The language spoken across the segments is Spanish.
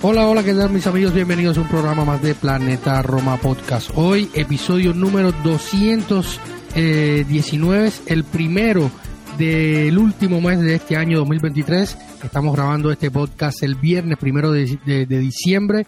Hola, hola, ¿qué tal mis amigos? Bienvenidos a un programa más de Planeta Roma Podcast. Hoy, episodio número 219, el primero del último mes de este año 2023. Estamos grabando este podcast el viernes primero de, diciembre,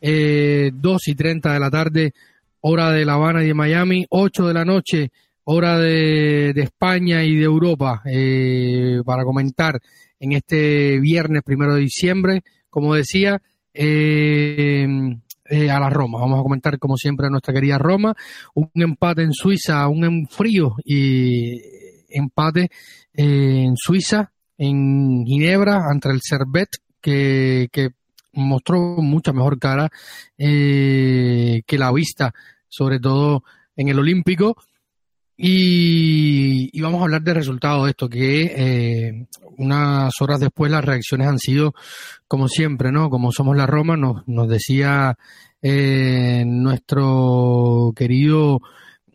eh, 2 y 30 de la tarde, hora de La Habana y de Miami, 8 de la noche, hora de, España y de Europa, eh, para comentar en este viernes primero de diciembre. Como decía, eh, eh, a la Roma. Vamos a comentar, como siempre, a nuestra querida Roma. Un empate en Suiza, un frío y empate en Suiza, en Ginebra, ante el Servet, que, que mostró mucha mejor cara eh, que la vista, sobre todo en el Olímpico. Y, vamos a hablar del resultado de esto, que eh, unas horas después las reacciones han sido como siempre, ¿no? Como somos la Roma, nos, nos decía eh, nuestro querido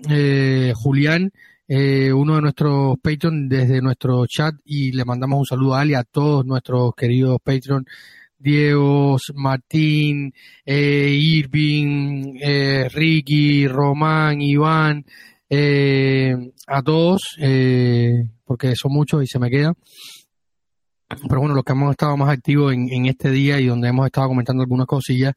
eh, Julián, uno de nuestros Patreon desde nuestro chat y le mandamos un saludo a Ali, a todos nuestros queridos Patreon, Diego, Martín, Irving, Ricky, Román, Iván, eh, a todos, eh, porque son muchos y se me quedan. Pero bueno, los que hemos estado más activos en, este día y donde hemos estado comentando algunas cosillas,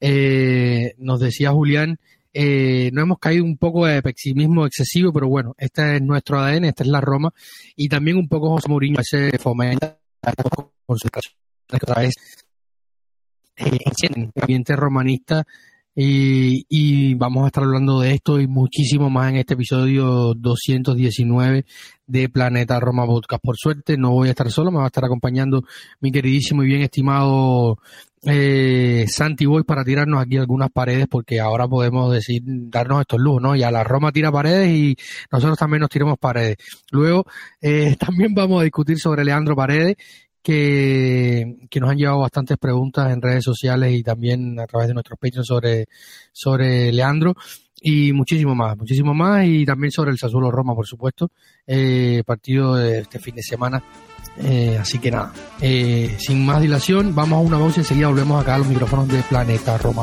eh, nos decía Julián, eh, no hemos caído un poco de pesimismo excesivo, pero bueno, este es nuestro ADN, esta es la Roma, y también un poco José Mourinho se fomenta que otra vez eh, el ambiente romanista y, vamos a estar hablando de esto y muchísimo más en este episodio 219 de Planeta Roma Podcast. Por suerte no voy a estar solo, me va a estar acompañando mi queridísimo y bien estimado eh, Santi Boy para tirarnos aquí algunas paredes porque ahora podemos decir, darnos estos lujos, ¿no? Ya la Roma tira paredes y nosotros también nos tiramos paredes. Luego eh, también vamos a discutir sobre Leandro Paredes que, nos han llevado bastantes preguntas en redes sociales y también a través de nuestros Patreon sobre, sobre Leandro y muchísimo más, muchísimo más y también sobre el Sassuolo Roma, por supuesto, eh, partido de este fin de semana. Eh, así que nada, eh, sin más dilación, vamos a una voz y enseguida volvemos acá a los micrófonos de Planeta Roma.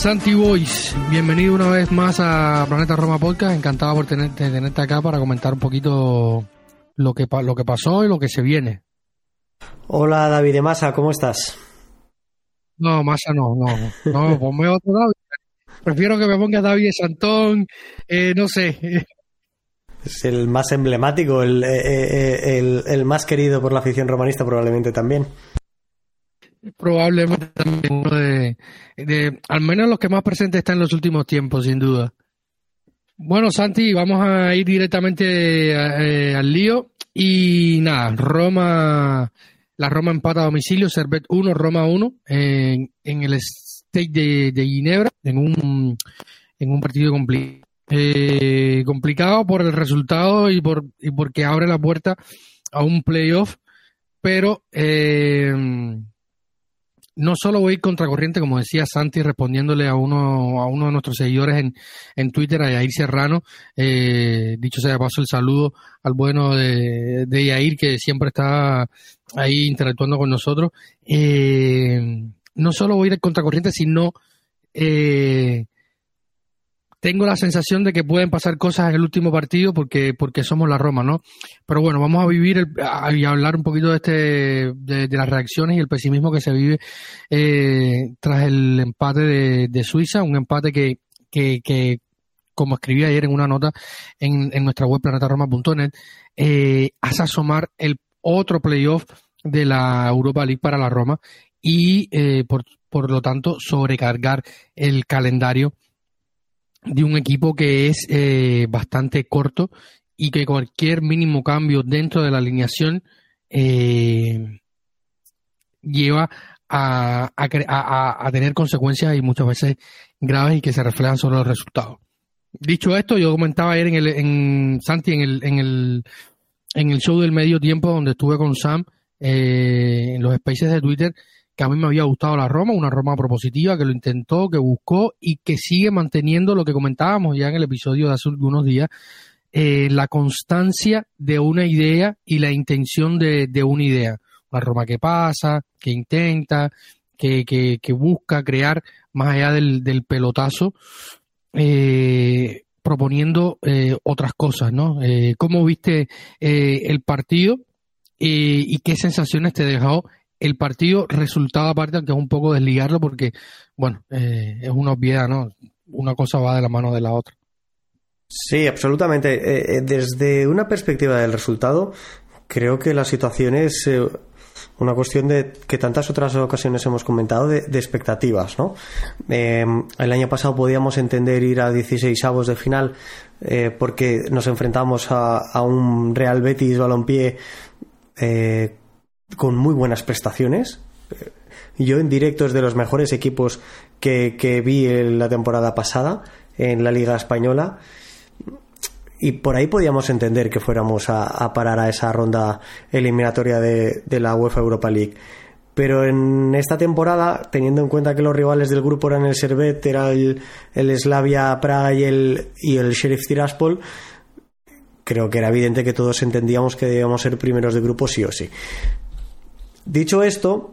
Santi Boys, bienvenido una vez más a Planeta Roma Podcast. Encantado por tenerte, tenerte acá para comentar un poquito lo que, lo que pasó y lo que se viene. Hola David de Masa, ¿cómo estás? No, Masa no, no, no, ponme otro David. Prefiero que me pongas David de Santón, eh, no sé. Es el más emblemático, el, eh, eh, el, el más querido por la afición romanista probablemente también probablemente también uno de, al menos los que más presentes están en los últimos tiempos, sin duda. Bueno, Santi, vamos a ir directamente eh, al lío. Y nada, Roma, la Roma empata a domicilio, Servet 1, Roma 1, en, en el State de, de, Ginebra, en un, en un partido complicado. Eh, complicado por el resultado y, por, y porque abre la puerta a un playoff, pero eh, no solo voy contracorriente, como decía Santi, respondiéndole a uno, a uno de nuestros seguidores en, en Twitter, a Yair Serrano. Eh, dicho sea paso, el saludo al bueno de, de Yair, que siempre está ahí interactuando con nosotros. Eh, no solo voy a ir contracorriente, sino eh, tengo la sensación de que pueden pasar cosas en el último partido porque, porque somos la Roma, ¿no? Pero bueno, vamos a vivir y hablar un poquito de este, de, las reacciones y el pesimismo que se vive eh, tras el empate de, Suiza, un empate que, que, como escribí ayer en una nota en, en nuestra web planetaroma.net, eh, hace asomar el otro playoff de la Europa League para la Roma y eh, por, por lo tanto sobrecargar el calendario de un equipo que es eh, bastante corto y que cualquier mínimo cambio dentro de la alineación eh, lleva a, a, a, tener consecuencias y muchas veces graves y que se reflejan sobre los resultados. Dicho esto, yo comentaba ayer en el, en Santi, en el, en el, en el show del medio tiempo donde estuve con Sam, eh, en los spaces de Twitter, que a mí me había gustado la Roma, una Roma propositiva que lo intentó, que buscó y que sigue manteniendo lo que comentábamos ya en el episodio de hace algunos días, eh, la constancia de una idea y la intención de, de una idea. Una Roma que pasa, que intenta, que, que, que busca crear más allá del, del pelotazo, eh, proponiendo eh, otras cosas, ¿no? ¿Cómo viste el partido y qué sensaciones te dejó el partido? Resultado aparte, aunque es un poco desligarlo porque, bueno, eh, es una obviedad, ¿no? Una cosa va de la mano de la otra. Sí, absolutamente. Eh, eh, desde una perspectiva del resultado, creo que la situación es una cuestión de que tantas otras ocasiones hemos comentado de, expectativas, ¿no? Eh, el año pasado podíamos entender ir a 16 avos de final porque nos enfrentamos a, a, un Real Betis Balompié eh, con muy buenas prestaciones. Yo en directo es de los mejores equipos que, que vi en la temporada pasada en la Liga Española y por ahí podíamos entender que fuéramos a, parar a esa ronda eliminatoria de, de, la UEFA Europa League. Pero en esta temporada, teniendo en cuenta que los rivales del grupo eran el Servet, era el, el Slavia Praga y el, y el Sheriff Tiraspol, creo que era evidente que todos entendíamos que debíamos ser primeros de grupo sí o sí. Dicho esto,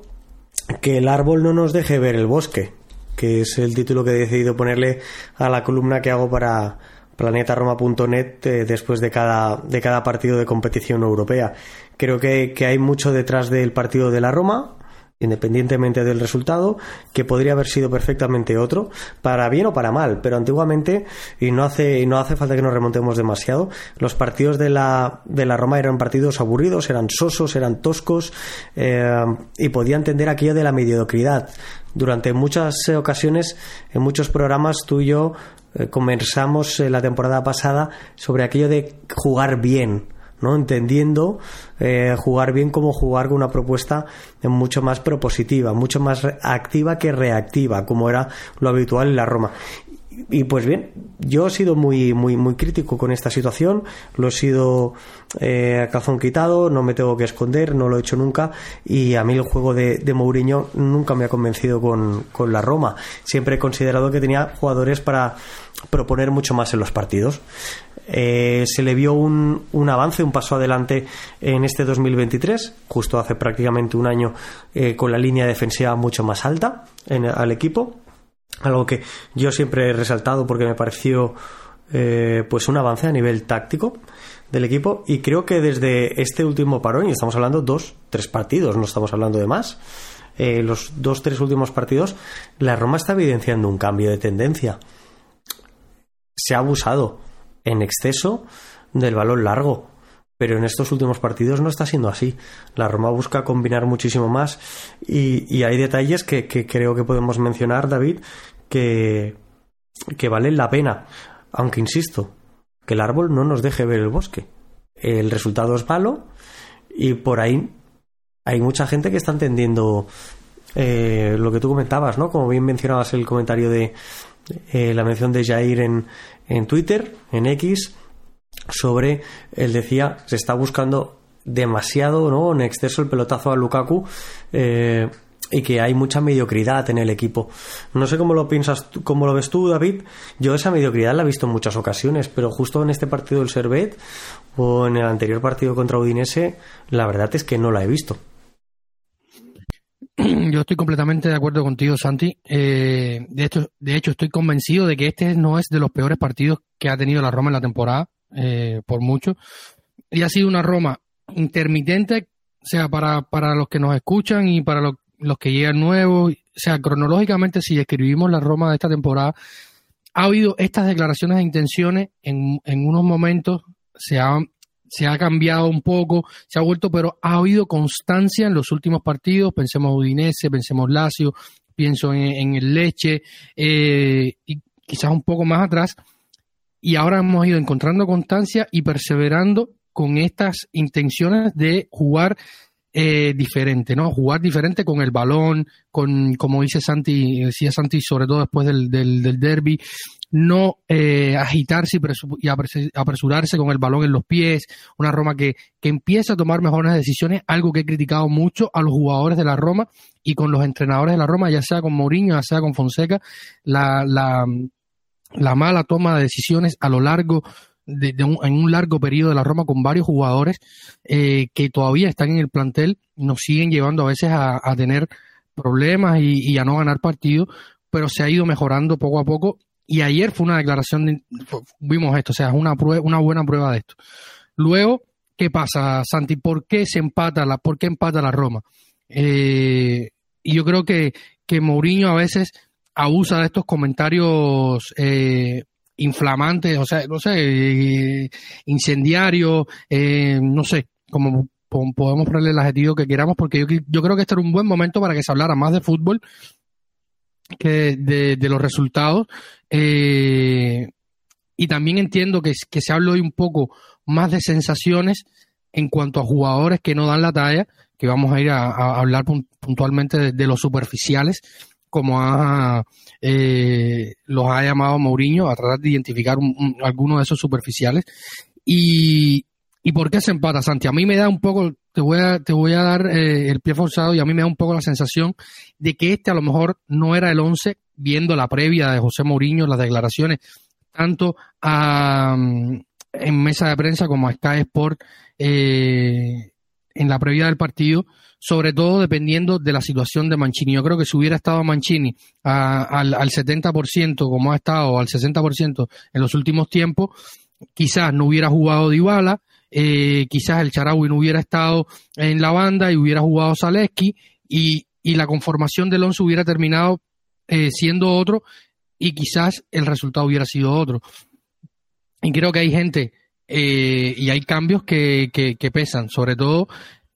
que el árbol no nos deje ver el bosque, que es el título que he decidido ponerle a la columna que hago para, planetaroma.net eh, después de cada, de cada partido de competición europea. Creo que, que, hay mucho detrás del partido de la Roma, independientemente del resultado, que podría haber sido perfectamente otro, para bien o para mal, pero antiguamente, y no hace, y no hace falta que nos remontemos demasiado, los partidos de la, de la Roma eran partidos aburridos, eran sosos, eran toscos, eh, y podía entender aquello de la mediocridad. Durante muchas ocasiones, en muchos programas, tú y yo eh, conversamos eh, la temporada pasada sobre aquello de jugar bien, ¿no? entendiendo eh, jugar bien como jugar con una propuesta mucho más propositiva, mucho más activa que reactiva, como era lo habitual en la Roma. Y pues bien, yo he sido muy, muy, muy crítico con esta situación, lo he sido eh, a calzón quitado, no me tengo que esconder, no lo he hecho nunca, y a mí el juego de, de Mourinho nunca me ha convencido con, con la Roma. Siempre he considerado que tenía jugadores para proponer mucho más en los partidos. Eh, se le vio un, un, avance, un paso adelante en este 2023, justo hace prácticamente un año, eh, con la línea defensiva mucho más alta en, al equipo algo que yo siempre he resaltado porque me pareció eh, pues un avance a nivel táctico del equipo y creo que desde este último parón y estamos hablando dos tres partidos no estamos hablando de más eh, los dos tres últimos partidos la Roma está evidenciando un cambio de tendencia se ha abusado en exceso del balón largo pero en estos últimos partidos no está siendo así. La Roma busca combinar muchísimo más y, hay detalles que, creo que podemos mencionar, David, que, que valen la pena. Aunque insisto, que el árbol no nos deje ver el bosque. El resultado es malo y por ahí hay mucha gente que está entendiendo eh, lo que tú comentabas, ¿no? Como bien mencionabas el comentario de eh, la mención de Jair en, en Twitter, en X sobre, él decía, se está buscando demasiado, ¿no? En exceso el pelotazo a Lukaku eh, y que hay mucha mediocridad en el equipo. No sé cómo lo piensas, cómo lo ves tú, David. Yo esa mediocridad la he visto en muchas ocasiones, pero justo en este partido del Servet o en el anterior partido contra Udinese, la verdad es que no la he visto. Yo estoy completamente de acuerdo contigo, Santi. Eh, de, hecho, de hecho, estoy convencido de que este no es de los peores partidos que ha tenido la Roma en la temporada eh, por mucho. Y ha sido una Roma intermitente, o sea, para, para los que nos escuchan y para los, los que llegan nuevos, o sea, cronológicamente, si escribimos la Roma de esta temporada, ha habido estas declaraciones de intenciones en, en unos momentos, se ha, se ha cambiado un poco, se ha vuelto, pero ha habido constancia en los últimos partidos, pensemos Udinese, pensemos Lazio, pienso en, el Leche, eh, y quizás un poco más atrás, y ahora hemos ido encontrando constancia y perseverando con estas intenciones de jugar eh, diferente, ¿no? Jugar diferente con el balón, con, como dice Santi, decía Santi, sobre todo después del, del, derby, no eh, agitarse y apresurarse con el balón en los pies, una Roma que, que empieza a tomar mejores decisiones, algo que he criticado mucho a los jugadores de la Roma y con los entrenadores de la Roma, ya sea con Mourinho, ya sea con Fonseca, la, la, la mala toma de decisiones a lo largo en un largo periodo de la Roma con varios jugadores eh, que todavía están en el plantel, nos siguen llevando a veces a, tener problemas y, a no ganar partidos, pero se ha ido mejorando poco a poco. Y ayer fue una declaración, vimos esto, o sea, es una, una buena prueba de esto. Luego, ¿qué pasa, Santi? ¿Por qué se empata la, por qué empata la Roma? Eh, y yo creo que, que Mourinho a veces abusa de estos comentarios eh, inflamantes, o sea, no sé, incendiarios, eh, no sé, como podemos ponerle el adjetivo que queramos, porque yo, creo que este era un buen momento para que se hablara más de fútbol que de, los resultados. Eh, y también entiendo que, que se habló hoy un poco más de sensaciones en cuanto a jugadores que no dan la talla, que vamos a ir a, hablar puntualmente de, los superficiales, como ha, eh, los ha llamado Mourinho, a tratar de identificar algunos de esos superficiales. Y, ¿Y por qué se empata, Santi? A mí me da un poco, te voy a, te voy a dar eh, el pie forzado y a mí me da un poco la sensación de que este a lo mejor no era el 11, viendo la previa de José Mourinho, las declaraciones, tanto a, en mesa de prensa como a Sky Sport eh, en la previa del partido, sobre todo dependiendo de la situación de Mancini. Yo creo que si hubiera estado Mancini al, al 70%, como ha estado, al 60% en los últimos tiempos, quizás no hubiera jugado Dybala, eh, quizás el Charaui no hubiera estado en la banda y hubiera jugado Zaleski y, y la conformación del once hubiera terminado eh, siendo otro y quizás el resultado hubiera sido otro. Y creo que hay gente eh, y hay cambios que, que, pesan, sobre todo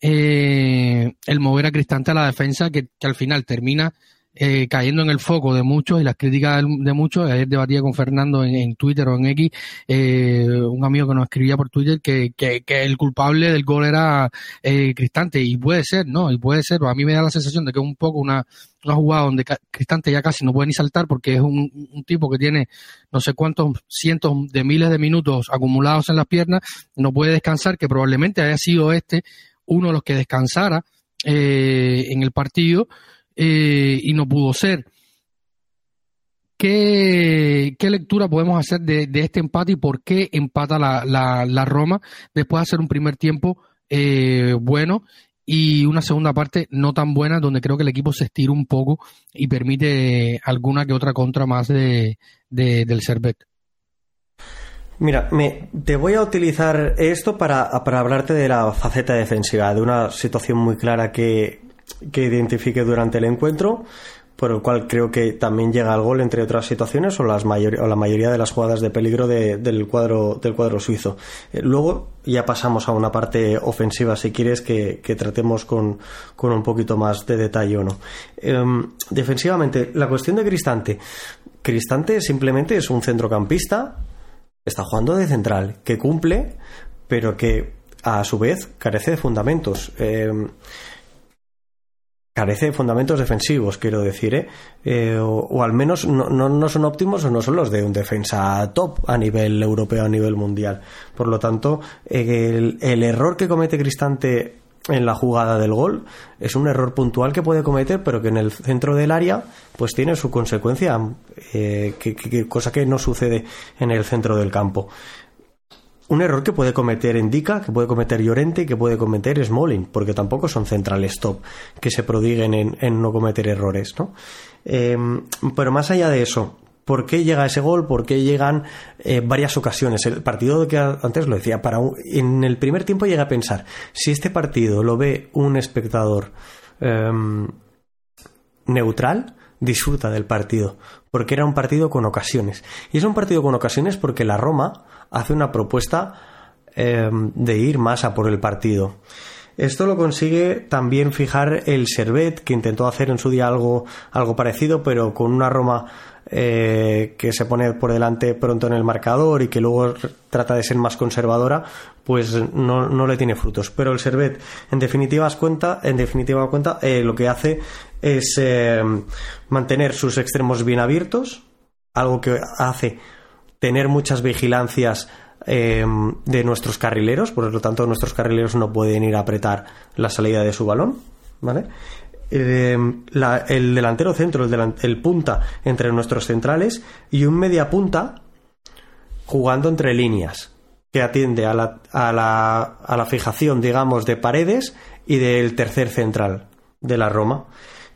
eh, el mover a Cristante a la defensa, que, al final termina eh, cayendo en el foco de muchos y las críticas de, muchos. Ayer debatía con Fernando en, Twitter o en X, eh, un amigo que nos escribía por Twitter que, que, el culpable del gol era eh, Cristante y puede ser, ¿no? Y puede ser, a mí me da la sensación de que es un poco una, una jugada donde Cristante ya casi no puede ni saltar porque es un, un tipo que tiene no sé cuántos cientos de miles de minutos acumulados en las piernas, no puede descansar, que probablemente haya sido este uno de los que descansara eh, en el partido eh, y no pudo ser. ¿Qué, ¿Qué, lectura podemos hacer de, este empate y por qué empata la, la, Roma después de hacer un primer tiempo eh, bueno y una segunda parte no tan buena donde creo que el equipo se estira un poco y permite alguna que otra contra más de, del Servet? Mira, me, te voy a utilizar esto para, para hablarte de la faceta defensiva, de una situación muy clara que, que identifique durante el encuentro, por el cual creo que también llega al gol, entre otras situaciones, o, las o la mayoría de las jugadas de peligro del, cuadro, del cuadro suizo. Eh, luego ya pasamos a una parte ofensiva, si quieres, que, tratemos con, un poquito más de detalle o no. Em, defensivamente, la cuestión de Cristante. Cristante simplemente es un centrocampista, está jugando de central, que cumple, pero que a su vez carece de fundamentos. Em, carece de fundamentos defensivos, quiero decir, ¿eh? eh o, al menos no, no, son óptimos o no son los de un defensa top a nivel europeo, a nivel mundial. Por lo tanto, el, error que comete Cristante en la jugada del gol es un error puntual que puede cometer, pero que en el centro del área pues tiene su consecuencia, eh, cosa que no sucede en el centro del campo un error que puede cometer Endica, que puede cometer Llorente y que puede cometer Smalling, porque tampoco son centrales top que se prodiguen en, no cometer errores, ¿no? Em, pero más allá de eso, ¿por qué llega ese gol? ¿Por qué llegan eh, varias ocasiones? El partido que antes lo decía, para en el primer tiempo llega a pensar, si este partido lo ve un espectador em, neutral, disfruta del partido, porque era un partido con ocasiones. Y es un partido con ocasiones porque la Roma hace una propuesta em, de ir más a por el partido. Esto lo consigue también fijar el Servet, que intentó hacer en su día algo parecido, pero con una Roma eh, que se pone por delante pronto en el marcador y que luego trata de ser más conservadora, pues no, le tiene frutos. Pero el Servet, en definitiva cuenta, en definitiva cuenta, eh, lo que hace es eh, mantener sus extremos bien abiertos, algo que hace tener muchas vigilancias de nuestros carrileros, por lo tanto nuestros carrileros no pueden ir a apretar la salida de su balón, ¿vale? Eh, el delantero centro, el, punta entre nuestros centrales y un media punta jugando entre líneas, que atiende a la, a la, a la fijación, digamos, de paredes y del tercer central de la Roma.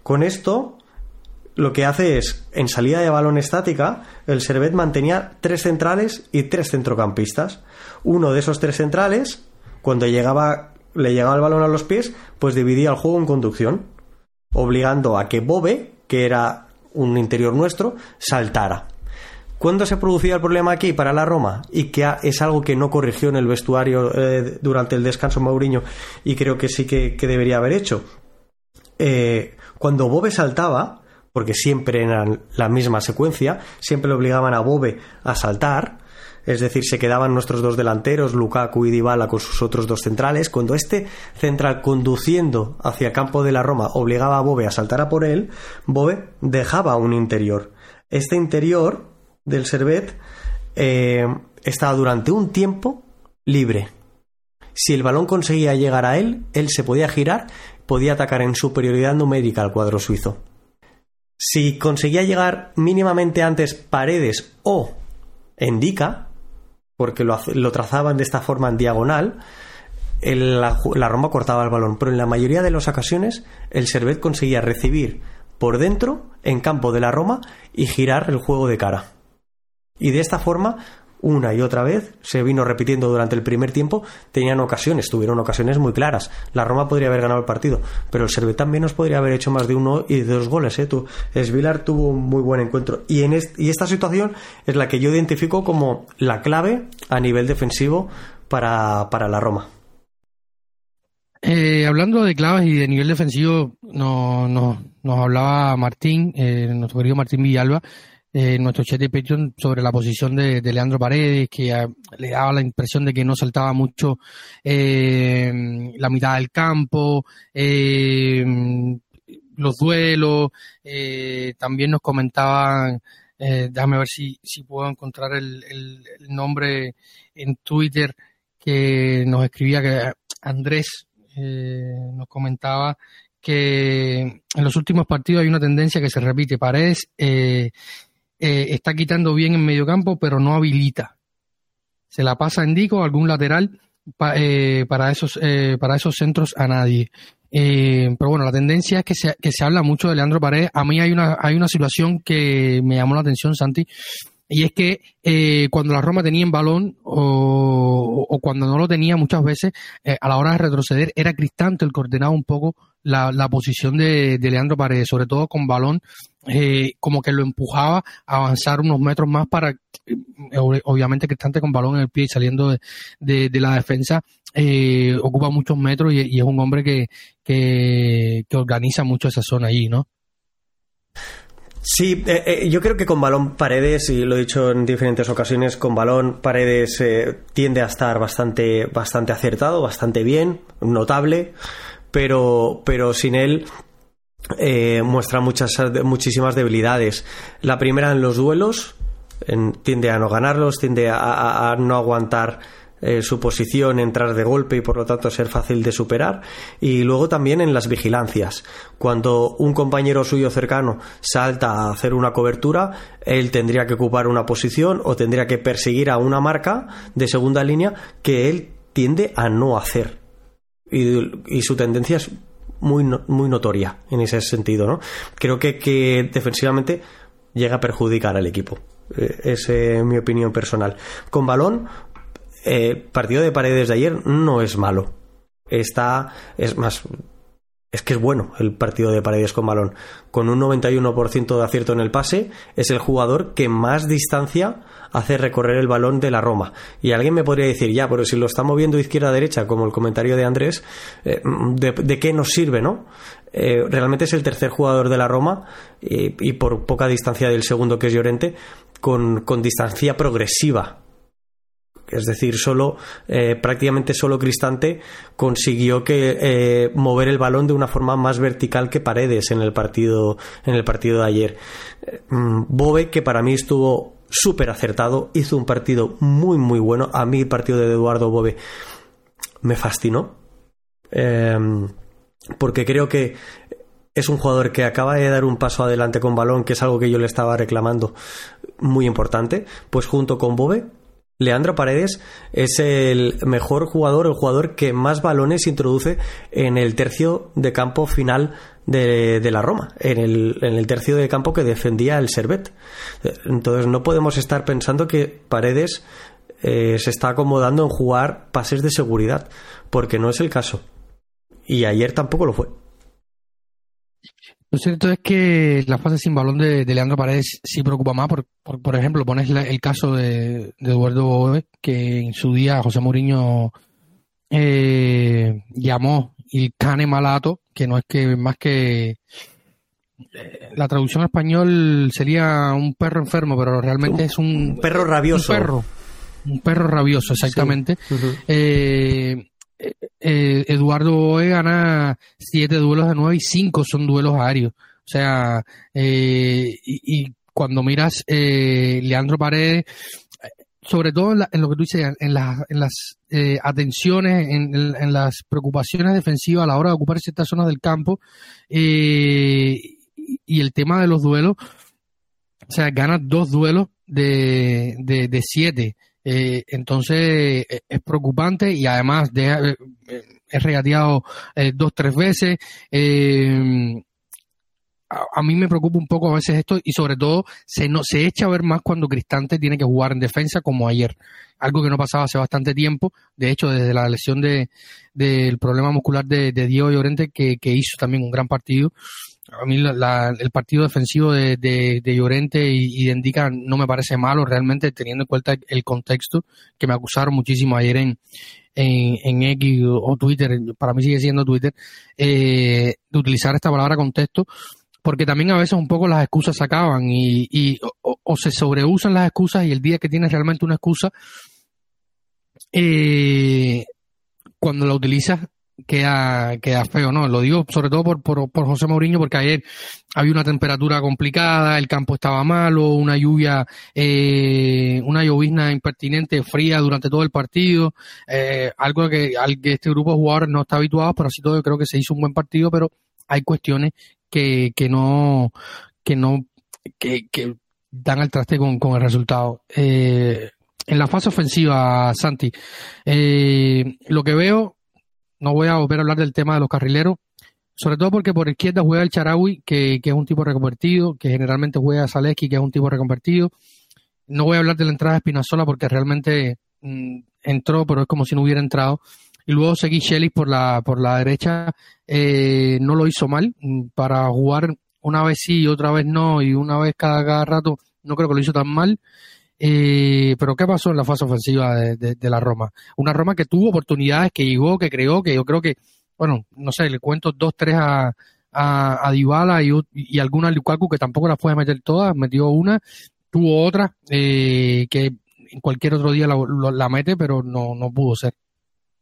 Con esto, lo que hace es, en salida de balón estática, el Servet mantenía tres centrales y tres centrocampistas. Uno de esos tres centrales, cuando llegaba, le llegaba el balón a los pies, pues dividía el juego en conducción obligando a que Bobe, que era un interior nuestro, saltara. ¿Cuándo se producía el problema aquí para la Roma? Y que es algo que no corrigió en el vestuario eh, durante el descanso Mauriño y creo que sí que, debería haber hecho. Eh, cuando Bobe saltaba, porque siempre eran la misma secuencia, siempre le obligaban a Bobe a saltar, es decir, se quedaban nuestros dos delanteros, Lukaku y Dybala, con sus otros dos centrales. Cuando este central conduciendo hacia campo de la Roma obligaba a Bobe a saltar a por él, Bobe dejaba un interior. Este interior del Servet eh, estaba durante un tiempo libre. Si el balón conseguía llegar a él, él se podía girar, podía atacar en superioridad numérica al cuadro suizo. Si conseguía llegar mínimamente antes Paredes o Endica, porque lo, trazaban de esta forma en diagonal, la, Roma cortaba el balón, pero en la mayoría de las ocasiones el Servet conseguía recibir por dentro, en campo de la Roma, y girar el juego de cara. Y de esta forma una y otra vez, se vino repitiendo durante el primer tiempo, tenían ocasiones, tuvieron ocasiones muy claras. La Roma podría haber ganado el partido, pero el Servet también nos podría haber hecho más de uno y de dos goles. ¿eh? Tú, Svilar tuvo un muy buen encuentro. Y, en y esta situación es la que yo identifico como la clave a nivel defensivo para, la Roma. Eh, hablando de claves y de nivel defensivo, no, nos hablaba Martín, eh, nuestro querido Martín Villalba, eh, nuestro chat de Patreon sobre la posición de, Leandro Paredes, que le daba la impresión de que no saltaba mucho eh, la mitad del campo, eh, los duelos, también nos comentaban, déjame ver si, si puedo encontrar el, el, nombre en Twitter que nos escribía que Andrés nos comentaba que en los últimos partidos hay una tendencia que se repite. Paredes eh, eh, está quitando bien en medio campo, pero no habilita. Se la pasa en Dico, algún lateral eh, para, esos, eh, para esos centros a nadie. pero bueno, la tendencia es que se, que se habla mucho de Leandro Paredes. A mí hay una, hay una situación que me llamó la atención, Santi, y es que cuando la Roma tenía en balón o, cuando no lo tenía muchas veces, a la hora de retroceder, era Cristante el coordenado un poco la, la posición de, de, Leandro Paredes, sobre todo con balón eh, como que lo empujaba a avanzar unos metros más para, eh, obviamente Cristante con balón en el pie y saliendo de, de, la defensa, eh, ocupa muchos metros y, es un hombre que, que, organiza mucho esa zona ahí, ¿no? Sí, yo creo que con balón Paredes, y lo he dicho en diferentes ocasiones, con balón Paredes tiende a estar bastante, bastante acertado, bastante bien, notable, pero, pero sin él eh, muestra muchas, muchísimas debilidades. La primera en los duelos, tiende a no ganarlos, tiende a, no aguantar eh, su posición, entrar de golpe y por lo tanto ser fácil de superar. Y luego también en las vigilancias. Cuando un compañero suyo cercano salta a hacer una cobertura, él tendría que ocupar una posición o tendría que perseguir a una marca de segunda línea que él tiende a no hacer. Y, su tendencia es muy, muy notoria en ese sentido, ¿no? Creo que, defensivamente llega a perjudicar al equipo. Eh, es mi opinión personal. Con balón, el partido de paredes de ayer no es malo. Está, es más, es que es bueno el partido de Paredes con balón. Con un 91% de acierto en el pase, es el jugador que más distancia hace recorrer el balón de la Roma. Y alguien me podría decir, ya, pero si lo está moviendo izquierda a derecha, como el comentario de Andrés, eh, de, qué nos sirve, no? Eh, realmente es el tercer jugador de la Roma y, por poca distancia del segundo, que es Llorente, con distancia progresiva es decir, solo eh, prácticamente solo Cristante consiguió que eh, mover el balón de una forma más vertical que Paredes en el partido en el partido de ayer. Eh, mm, Bobe que para mí estuvo súper acertado, hizo un partido muy muy bueno. A mí el partido de Eduardo Bobe me fascinó. porque creo que es un jugador que acaba de dar un paso adelante con balón, que es algo que yo le estaba reclamando muy importante. Pues junto con Bobe Leandro Paredes es el mejor jugador, el jugador que más balones introduce en el tercio de campo final de, la Roma, en el, tercio de campo que defendía el Servet. Entonces no podemos estar pensando que Paredes eh, se está acomodando en jugar pases de seguridad, porque no es el caso. Y ayer tampoco lo fue. Lo cierto es que la fase sin balón de, Leandro Paredes sí preocupa más. Por, por, ejemplo, pones el caso de, Eduardo Bobe, que en su día José Mourinho eh, llamó el cane malato, que no es que más que eh, la traducción en español sería un perro enfermo, pero realmente es un, perro rabioso. Un perro, un perro rabioso, exactamente. eh, eh, Eduardo Boe gana siete duelos de nueve y cinco son duelos aéreos. O sea, eh, y, cuando miras eh, Leandro Paredes, sobre todo en, lo que tú dices, en, en las atenciones, en, las preocupaciones defensivas a la hora de ocupar ciertas zonas del campo, y el tema de los duelos, o sea, gana dos duelos de, de siete. Eh, entonces eh, es preocupante y además de, eh, es regateado dos, tres veces. A, mí me preocupa un poco a veces esto y sobre todo se, no, se echa a ver más cuando Cristante tiene que jugar en defensa como ayer. Algo que no pasaba hace bastante tiempo. De hecho, desde la lesión de, del problema muscular de, Diego Llorente, que, que hizo también un gran partido a mí el partido defensivo de, de, Llorente y, de Indica no me parece malo realmente teniendo en cuenta el contexto que me acusaron muchísimo ayer en, en, X o Twitter, para mí sigue siendo Twitter, eh, de utilizar esta palabra contexto porque también a veces un poco las excusas se acaban y, y o, se sobreusan las excusas y el día que tienes realmente una excusa, eh, cuando la utilizas queda, queda feo, ¿no? Lo digo sobre todo por, por, por, José Mourinho, porque ayer había una temperatura complicada, el campo estaba malo, una lluvia, eh, una llovizna impertinente, fría durante todo el partido, eh, algo que, al que este grupo de jugadores no está habituado, pero así todo creo que se hizo un buen partido, pero hay cuestiones que, que no, que no, que, que dan al traste con, con el resultado. Eh, en la fase ofensiva, Santi, eh, lo que veo no voy a volver a hablar del tema de los carrileros, sobre todo porque por izquierda juega el Charawi, que, es un tipo reconvertido, que generalmente juega Zaleski, que es un tipo reconvertido. No voy a hablar de la entrada de Espinazola porque realmente mm, entró, pero es como si no hubiera entrado. Y luego seguí Shelly por la, por la derecha, eh, no lo hizo mal, mm, para jugar una vez sí y otra vez no, y una vez cada, cada rato, no creo que lo hizo tan mal. Eh, pero ¿qué pasó en la fase ofensiva de, la Roma? Una Roma que tuvo oportunidades, que llegó, que creó, que yo creo que, bueno, no sé, le cuento dos, tres a, a, a y, y alguna a Lukaku que tampoco las puede meter todas, metió una, tuvo otra eh, que en cualquier otro día la, la, mete, pero no, no pudo ser.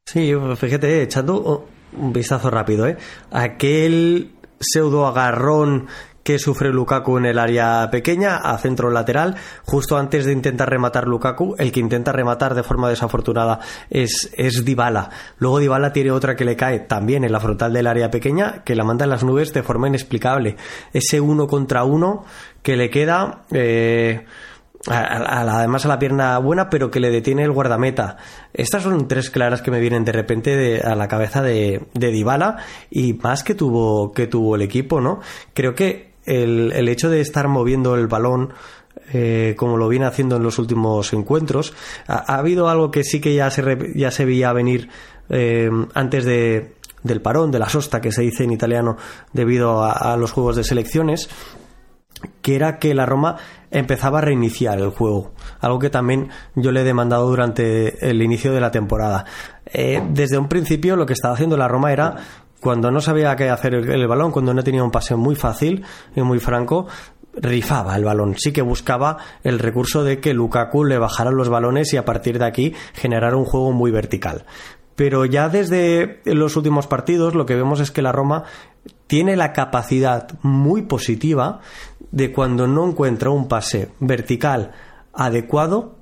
Sí, fíjate, echando un vistazo rápido, ¿eh? Aquel pseudo agarrón que sufre Lukaku en el área pequeña, a centro lateral, justo antes de intentar rematar Lukaku, el que intenta rematar de forma desafortunada es, es Dybala. Luego Dybala tiene otra que le cae también en la frontal del área pequeña, que la manda en las nubes de forma inexplicable. Ese uno contra uno que le queda... Eh, además a la pierna buena, pero que le detiene el guardameta. Estas son tres claras que me vienen de repente a la cabeza de, de Dybala y más que tuvo, que tuvo el equipo, ¿no? Creo que el, el hecho de estar moviendo el balón eh, como lo viene haciendo en los últimos encuentros. Ha, habido algo que sí que ya se, ya se veía venir eh, antes de, del parón, de la sosta que se dice en italiano debido a los juegos de selecciones que era que la Roma empezaba a reiniciar el juego, algo que también yo le he demandado durante el inicio de la temporada. Eh, desde un principio lo que estaba haciendo la Roma era cuando no sabía qué hacer el, balón, cuando no tenía un paseo muy fácil y muy franco, rifaba el balón. Sí que buscaba el recurso de que Lukaku le bajara los balones y a partir de aquí generara un juego muy vertical. Pero ya desde los últimos partidos lo que vemos es que la Roma tiene la capacidad muy positiva de cuando no encuentra un pase vertical adecuado,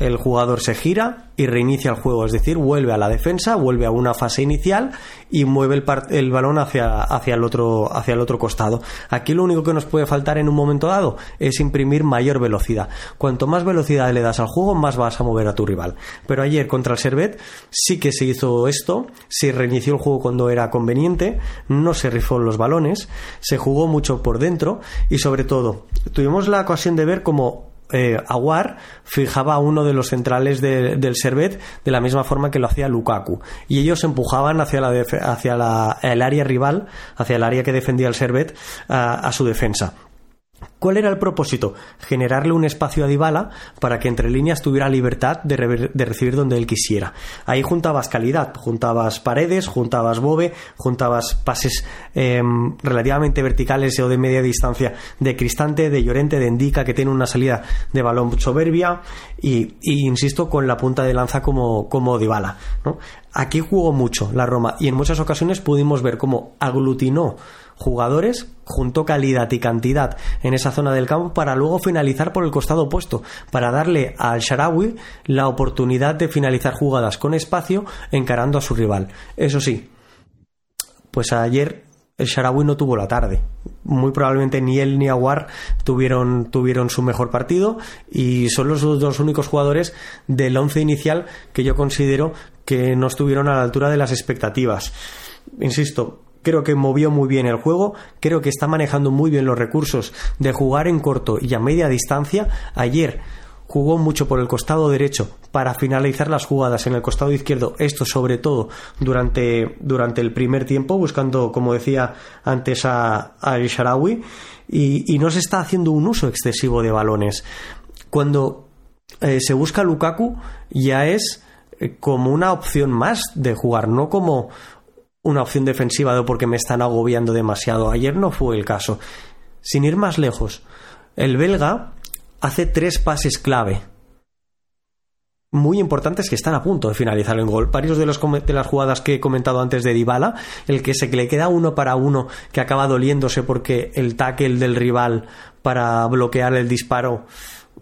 el jugador se gira y reinicia el juego, es decir, vuelve a la defensa, vuelve a una fase inicial y mueve el, balón hacia, hacia, el otro, hacia el otro costado. Aquí lo único que nos puede faltar en un momento dado es imprimir mayor velocidad. Cuanto más velocidad le das al juego, más vas a mover a tu rival. Pero ayer contra el Servet sí que se hizo esto, se reinició el juego cuando era conveniente, no se rifó los balones, se jugó mucho por dentro y sobre todo tuvimos la ocasión de ver cómo eh, Aguar fijaba a uno de los centrales del Servet de la misma forma que lo hacía Lukaku. Y ellos empujaban hacia, la hacia el área rival, hacia el área que defendía el Servet, a su defensa. ¿Cuál era el propósito? Generarle un espacio a Dybala para que entre líneas tuviera libertad de, recibir donde él quisiera. Ahí juntabas calidad, juntabas paredes, juntabas bobe, juntabas pases em, relativamente verticales o de media distancia de Cristante, de Llorente, de Indica, que tiene una salida de balón soberbia y, insisto, con la punta de lanza como, como Dybala. Aquí jugó mucho la Roma y en muchas ocasiones pudimos ver cómo aglutinó jugadores, juntó calidad y cantidad en esa zona del campo para luego finalizar por el costado opuesto, para darle al Sharawi la oportunidad de finalizar jugadas con espacio encarando a su rival. Eso sí, pues ayer el Sharawi no tuvo la tarde. Muy probablemente ni él ni Aguar tuvieron, tuvieron su mejor partido y son los dos únicos jugadores del once inicial que yo considero que no estuvieron a la altura de las expectativas. Insisto, Creo que movió muy bien el juego, creo que está manejando muy bien los recursos de jugar en corto y a media distancia. Ayer jugó mucho por el costado derecho para finalizar las jugadas en el costado izquierdo, esto sobre todo durante, durante el primer tiempo, buscando, como decía antes, a, El Sharawi, y, no se está haciendo un uso excesivo de balones. Cuando eh, se busca Lukaku, ya es eh, como una opción más de jugar, no como una opción defensiva de porque me están agobiando demasiado. Ayer no fue el caso. Sin ir más lejos, el belga hace tres pases clave muy importantes que están a punto de finalizar el gol. Varios de, los, de las jugadas que he comentado antes de Dybala, el que se le queda uno para uno que acaba doliéndose porque el tackle del rival para bloquear el disparo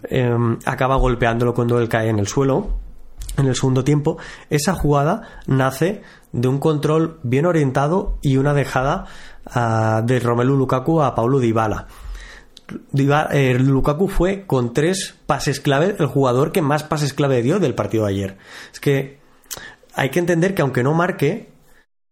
em, acaba golpeándolo cuando él cae en el suelo en el segundo tiempo, esa jugada nace de un control bien orientado y una dejada ah, de Romelu Lukaku a Paulo Dybala. Eh, Lukaku fue con tres pases clave el jugador que más pases clave dio del partido de ayer. Es que hay que entender que aunque no marque,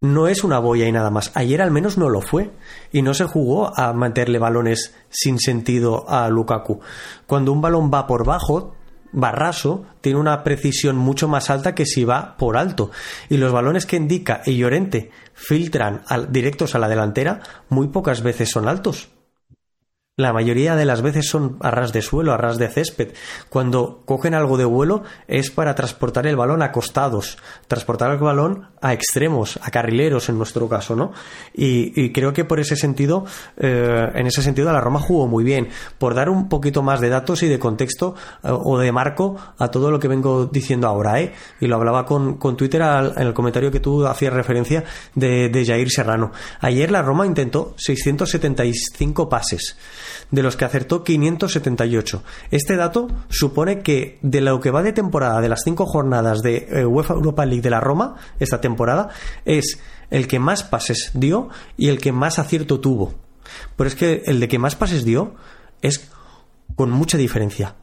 no es una boya y nada más. Ayer al menos no lo fue. Y no se jugó a meterle balones sin sentido a Lukaku. Cuando un balón va por bajo, Barraso tiene una precisión mucho más alta que si va por alto. Y los balones que indica y Llorente filtran directos a la delantera muy pocas veces son altos. La mayoría de las veces son a ras de suelo, a ras de césped. Cuando cogen algo de vuelo es para transportar el balón a costados, transportar el balón a extremos, a carrileros en nuestro caso, ¿no? Y, creo que por ese sentido, eh, en ese sentido, la Roma jugó muy bien. Por dar un poquito más de datos y de contexto eh, o de marco a todo lo que vengo diciendo ahora, ¿eh? Y lo hablaba con, Twitter en el comentario que tú hacías referencia de, de Jair Serrano. Ayer la Roma intentó 675 pases de los que acertó 578. Este dato supone que de lo que va de temporada, de las cinco jornadas de eh, UEFA Europa League de la Roma, esta temporada, es el que más pases dio y el que más acierto tuvo. Pero es que el de que más pases dio es con mucha diferencia.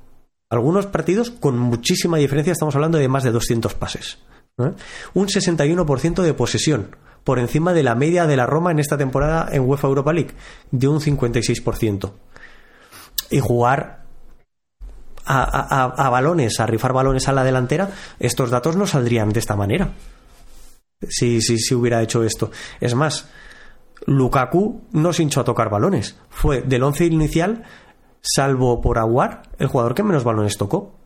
Algunos partidos con muchísima diferencia, estamos hablando de más de 200 pases. ¿eh? Un 61% de posesión, por encima de la media de la Roma en esta temporada en UEFA Europa League, de un 56% y jugar a, balones, a rifar balones a la delantera, estos datos no saldrían de esta manera. si, si, si hubiera hecho esto. Es más, Lukaku no se hinchó a tocar balones. Fue del once inicial, salvo por Aguar, el jugador que menos balones tocó.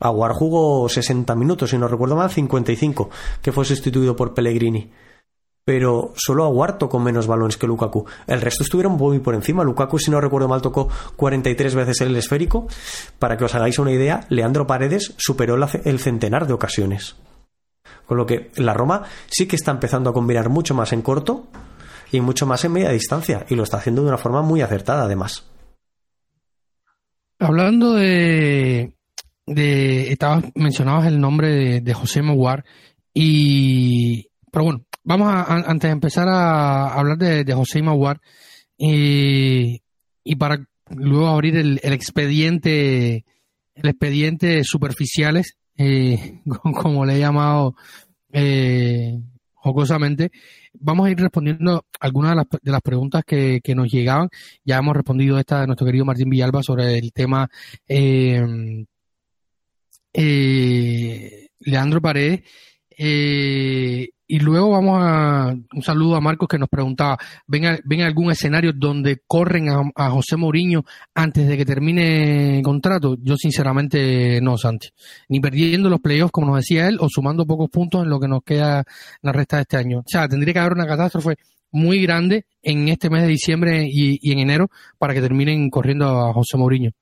Aguar jugó 60 minutos, si no recuerdo mal, 55, que fue sustituido por Pellegrini. Pero solo Aguar tocó menos balones que Lukaku. El resto estuvieron muy por encima. Lukaku, si no recuerdo mal, tocó 43 veces el esférico. Para que os hagáis una idea, Leandro Paredes superó el centenar de ocasiones. Con lo que la Roma sí que está empezando a combinar mucho más en corto y mucho más en media distancia. Y lo está haciendo de una forma muy acertada, además. Hablando de. de mencionabas el nombre de, José Moguar. Y. Pero bueno, vamos a, antes de empezar a hablar de, José Maguar. Y, y para luego abrir el, expediente. El expediente superficiales. Eh, como le he llamado eh, jocosamente, vamos a ir respondiendo algunas de las, de las preguntas que, que, nos llegaban. Ya hemos respondido esta de nuestro querido Martín Villalba sobre el tema eh, eh, Leandro Paredes. Eh, y luego vamos a un saludo a Marcos que nos preguntaba, ¿ven, algún escenario donde corren a, José Mourinho antes de que termine el contrato? Yo sinceramente no, Santi. Ni perdiendo los playoffs, como nos decía él, o sumando pocos puntos en lo que nos queda la resta de este año. O sea, tendría que haber una catástrofe muy grande en este mes de diciembre y, y en enero para que terminen corriendo a José Mourinho.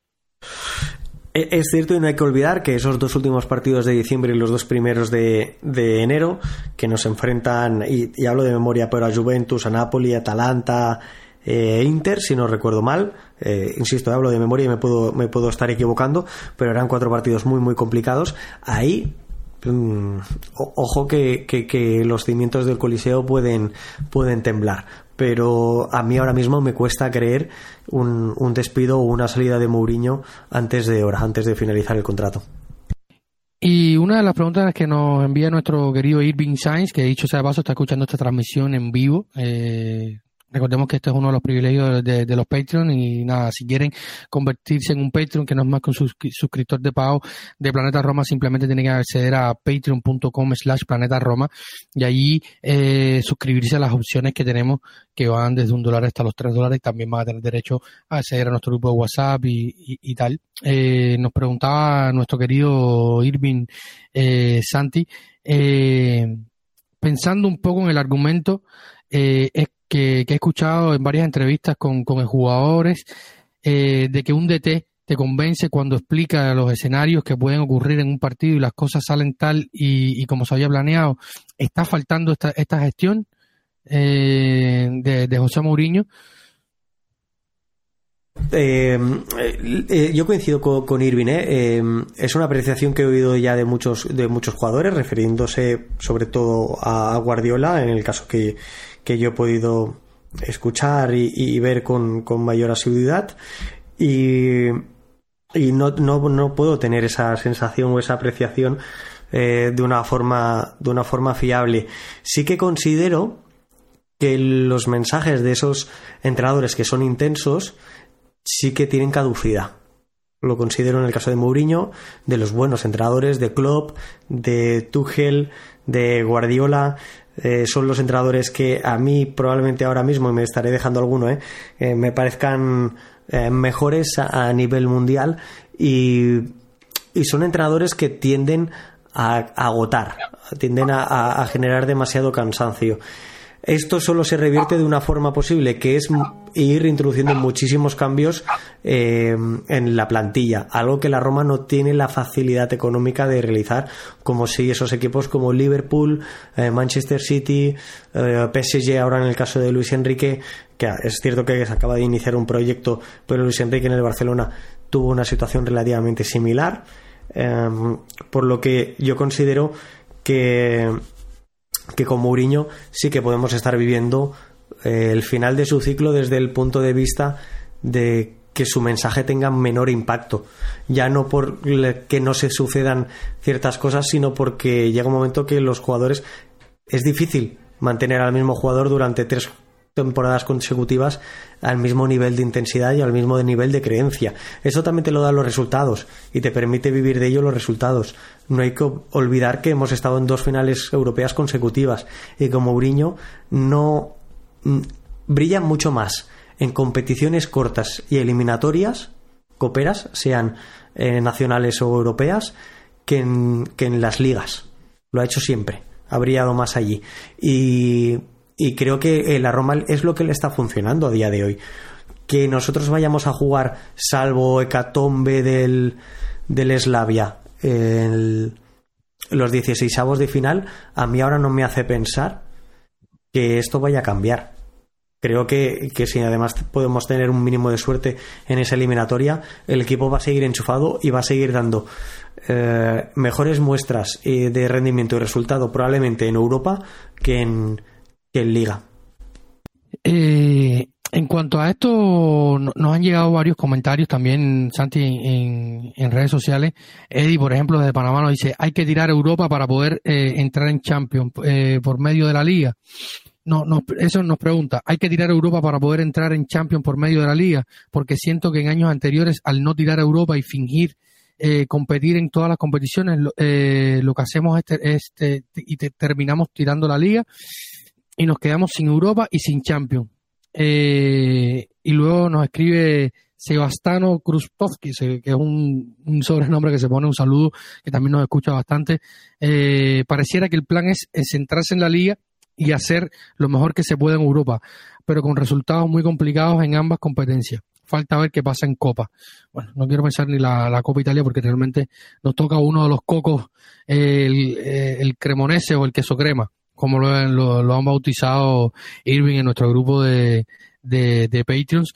E, es cierto y no hay que olvidar que esos dos últimos partidos de diciembre y los dos primeros de, enero, que nos enfrentan, y, hablo de memoria, pero a Juventus, a Napoli, Atalanta, eh, Inter, si no recuerdo mal, eh, insisto, hablo de memoria y me puedo, me puedo estar equivocando, pero eran cuatro partidos muy, muy complicados. Ahí mm, ojo que, que, los cimientos del Coliseo pueden, pueden temblar pero a mí ahora mismo me cuesta creer un, un despido o una salida de Mourinho antes de hora, antes de finalizar el contrato. Y una de las preguntas que nos envía nuestro querido Irving Sainz, que dicho sea de paso está escuchando esta transmisión en vivo, eh, Recordemos que este es uno de los privilegios de, los Patreon y nada, si quieren convertirse en un Patreon que no es más que un suscriptor de pago de Planeta Roma, simplemente tienen que acceder a patreon.com slash Planeta Roma y allí eh, suscribirse a las opciones que tenemos que van desde un dólar hasta los tres dólares. También van a tener derecho a acceder a nuestro grupo de WhatsApp y, tal. Eh, nos preguntaba nuestro querido Irving eh, Santi, pensando un poco en el argumento, es que, he escuchado en varias entrevistas con, con jugadores eh, de que un DT te convence cuando explica los escenarios que pueden ocurrir en un partido y las cosas salen tal y, como se había planeado. ¿Está faltando esta, esta gestión eh, de, José Mourinho? Eh, yo coincido con, Irving. es una apreciación que he oído ya de muchos de muchos jugadores, refiriéndose sobre todo a Guardiola, en el caso que, que yo he podido escuchar y, ver con, mayor asiduidad. Y, no, no, no, puedo tener esa sensación o esa apreciación eh, de una forma de una forma fiable. Sí que considero que los mensajes de esos entrenadores que son intensos sí que tienen caducidad. Lo considero en el caso de Mourinho, de los buenos entrenadores, de Klopp, de Tuchel, de Guardiola, eh, son los entrenadores que a mí probablemente ahora mismo, y me estaré dejando alguno, eh, eh me parezcan eh, mejores a, nivel mundial y, y, son entrenadores que tienden a, agotar, tienden a generar demasiado cansancio. Esto solo se revierte de una forma posible, que es ir introduciendo muchísimos cambios eh, en la plantilla, algo que la Roma no tiene la facilidad económica de realizar, como si esos equipos como Liverpool, eh, Manchester City, eh, PSG, ahora en el caso de Luis Enrique, que es cierto que se acaba de iniciar un proyecto, pero Luis Enrique en el Barcelona tuvo una situación relativamente similar, por lo que yo considero que que con Mourinho sí que podemos estar viviendo eh, el final de su ciclo desde el punto de vista de que su mensaje tenga menor impacto. Ya no por que no se sucedan ciertas cosas, sino porque llega un momento que los jugadores es difícil mantener al mismo jugador durante tres temporadas consecutivas al mismo nivel de intensidad y al mismo nivel de creencia. Eso también te lo dan los resultados y te permite vivir de ello los resultados. No hay que olvidar que hemos estado en dos finales europeas consecutivas y como Mourinho no mm, brilla mucho más en competiciones cortas y eliminatorias, coperas, sean eh, nacionales o europeas, que en, que en las ligas. Lo ha hecho siempre. Ha brillado más allí. Y y creo que la Roma es lo que le está funcionando a día de hoy. Que nosotros vayamos a jugar, salvo Hecatombe del, del Slavia, el, los 16 de final, a mí ahora no me hace pensar que esto vaya a cambiar. Creo que, que, si además podemos tener un mínimo de suerte en esa eliminatoria, el equipo va a seguir enchufado y va a seguir dando eh, mejores muestras eh, de rendimiento y resultado probablemente en Europa que en, que en Liga. Eh, en cuanto a esto, nos han llegado varios comentarios también, Santi, en, redes sociales. Eddie, por ejemplo, desde Panamá nos dice, hay que tirar Europa para poder eh, entrar en Champions eh, por medio de la liga. No, no, eso nos pregunta, ¿hay que tirar Europa para poder entrar en Champions por medio de la liga? Porque siento que en años anteriores, al no tirar Europa y fingir competir en todas las competiciones, lo, que hacemos es, este, y terminamos tirando la liga y nos quedamos sin Europa y sin Champions. Eh, y luego nos escribe Sebastano Krustovski, que es un, sobrenombre que se pone un saludo, que también nos escucha bastante. Eh, pareciera que el plan es, centrarse en la liga y hacer lo mejor que se pueda en Europa, pero con resultados muy complicados en ambas competencias. Falta ver qué pasa en Copa. Bueno, no quiero pensar ni la, Copa Italia porque realmente nos toca uno de los cocos, el, el cremonese o el queso crema como lo, han bautizado Irving en nuestro grupo de, de, Patreons.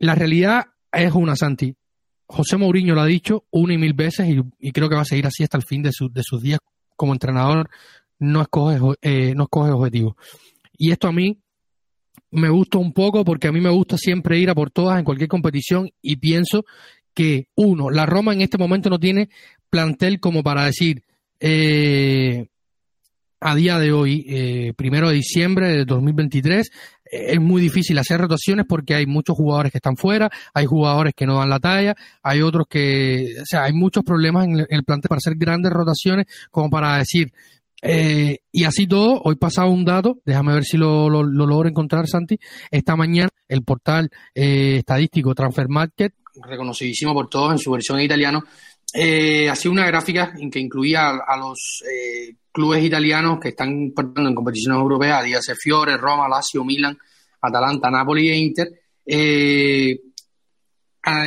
La realidad es una, Santi. José Mourinho lo ha dicho una y mil veces y, creo que va a seguir así hasta el fin de, de sus días como entrenador. No escoge, eh, no escoge objetivos. Y esto a mí me gusta un poco porque a mí me gusta siempre ir a por todas en cualquier competición y pienso que, uno, la Roma en este momento no tiene plantel como para decir, eh, a día de hoy, eh, primero de diciembre de 2023, es muy difícil hacer rotaciones porque hay muchos jugadores que están fuera, hay jugadores que no dan la talla, hay otros que, o sea, hay muchos problemas en el, plantel para hacer grandes rotaciones como para decir, eh, y así todo, hoy pasaba un dato, déjame ver si lo, lo, logro encontrar, Santi. Esta mañana el portal eh, estadístico Transfer Market, reconocidísimo por todos en su versión en italiano, eh, hacía una gráfica en que incluía a, los eh, clubes italianos que están participando en competiciones europeas, dígase Fiore, Roma, Lazio, Milan, Atalanta, Napoli e Inter, eh,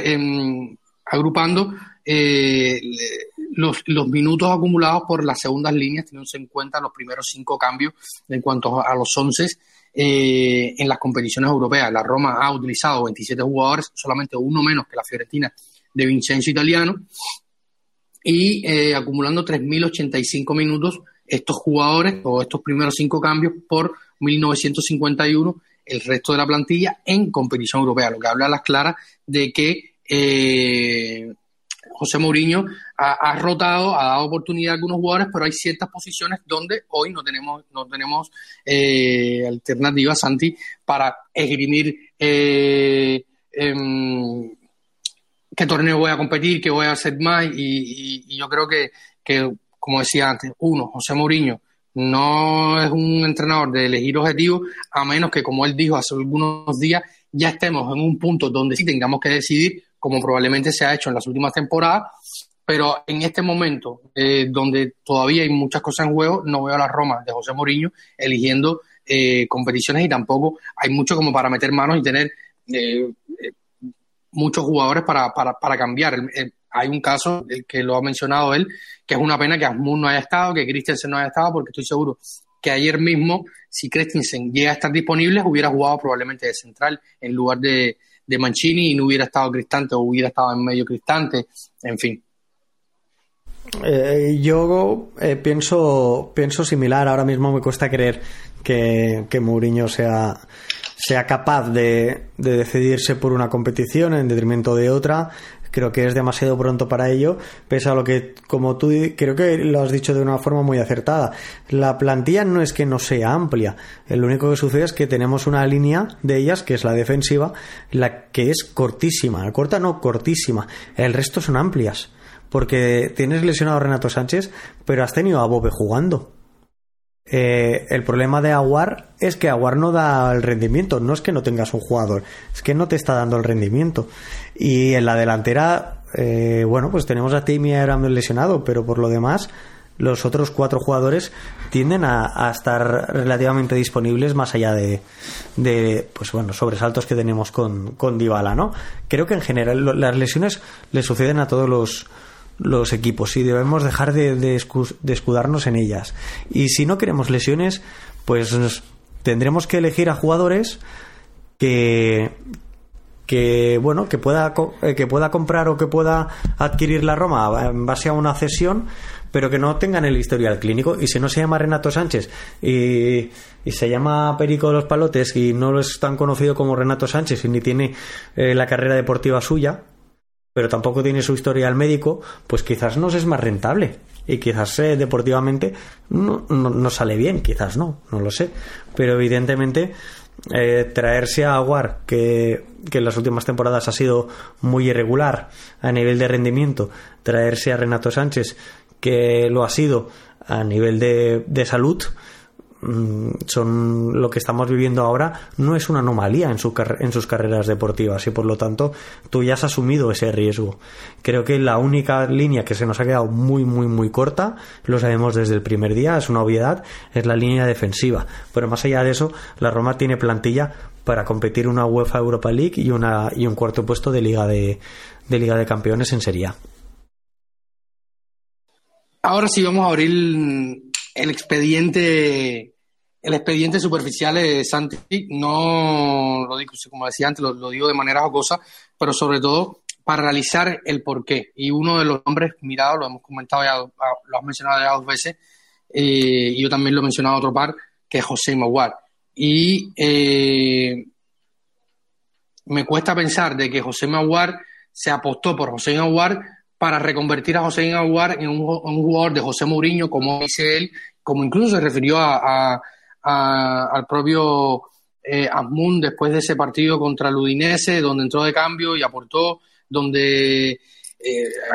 em, agrupando eh, los, minutos acumulados por las segundas líneas, teniendo en cuenta los primeros cinco cambios en cuanto a los once eh, en las competiciones europeas. La Roma ha utilizado 27 jugadores, solamente uno menos que la Fiorentina de Vincenzo Italiano, y eh, acumulando 3.085 minutos estos jugadores o estos primeros cinco cambios por 1951 el resto de la plantilla en competición europea, lo que habla a las claras de que eh, José Mourinho ha, rotado, ha dado oportunidad a algunos jugadores, pero hay ciertas posiciones donde hoy no tenemos, no tenemos eh, alternativas, Santi, para esgrimir eh, em, qué torneo voy a competir, qué voy a hacer más, y, yo creo que como decía antes, uno, José Mourinho no es un entrenador de elegir objetivos, a menos que, como él dijo hace algunos días, ya estemos en un punto donde sí tengamos que decidir, como probablemente se ha hecho en las últimas temporadas, pero en este momento, eh, donde todavía hay muchas cosas en juego, no veo a la Roma de José Mourinho eligiendo eh, competiciones y tampoco hay mucho como para meter manos y tener eh, muchos jugadores para, para, para cambiar. Hay un caso, el que lo ha mencionado él, que es una pena que Asmund no haya estado, que Christensen no haya estado, porque estoy seguro que ayer mismo, si Christensen llega a estar disponible, hubiera jugado probablemente de central en lugar de, de Mancini y no hubiera estado Cristante o hubiera estado en medio Cristante, en fin. Eh, yo eh, pienso, pienso similar. Ahora mismo me cuesta creer que, que Mourinho sea sea capaz de, decidirse por una competición en detrimento de otra. Creo que es demasiado pronto para ello, pese a lo que, como tú creo que lo has dicho de una forma muy acertada. La plantilla no es que no sea amplia. Lo único que sucede es que tenemos una línea de ellas, que es la defensiva, la que es cortísima. Corta no, cortísima. El resto son amplias. Porque tienes lesionado a Renato Sánchez, pero has tenido a Bobe jugando. Eh, el problema de Aguar es que Aguar no da el rendimiento, no es que no tengas un jugador, es que no te está dando el rendimiento. Y en la delantera, eh, bueno, pues tenemos a Timmy Aram lesionado, pero por lo demás, los otros cuatro jugadores tienden a, estar relativamente disponibles más allá de, de, pues bueno, sobresaltos que tenemos con, con Dybala, ¿no? Creo que en general las lesiones le suceden a todos los los equipos y debemos dejar de, escudarnos en ellas. Y si no queremos lesiones, pues tendremos que elegir a jugadores que que bueno que pueda eh, que pueda comprar o que pueda adquirir la Roma en base a una cesión pero que no tengan el historial clínico y si no se llama Renato Sánchez y, se llama Perico de los Palotes y no es tan conocido como Renato Sánchez y ni tiene eh, la carrera deportiva suya pero tampoco tiene su historia al médico, pues quizás nos es más rentable. Y quizás eh, deportivamente no, no, sale bien, quizás no, no lo sé. Pero evidentemente eh, traerse a Aguar, que, que, en las últimas temporadas ha sido muy irregular a nivel de rendimiento, traerse a Renato Sánchez, que lo ha sido a nivel de, de salud, son lo que estamos viviendo ahora no es una anomalía en, su, en sus carreras deportivas y por lo tanto tú ya has asumido ese riesgo. Creo que la única línea que se nos ha quedado muy muy muy corta, lo sabemos desde el primer día, es una obviedad, es la línea defensiva. Pero más allá de eso, la Roma tiene plantilla para competir una UEFA Europa League y una y un cuarto puesto de Liga de, Liga de Campeones en Serie. Ahora sí vamos a abrir el expediente el expediente superficial de Santi, no lo digo, como decía antes, lo, digo de manera jocosa, pero sobre todo para realizar el porqué. Y uno de los nombres mirados, lo hemos comentado ya, lo has mencionado ya dos veces, eh, y yo también lo he mencionado otro par, que es José Maguar. Y eh, me cuesta pensar de que José Maguar se apostó por José Maguar para reconvertir a José Aguar en un, jugador de José Mourinho, como dice él, como incluso se refirió a, al propio eh, después de ese partido contra el Udinese, donde entró de cambio y aportó, donde eh,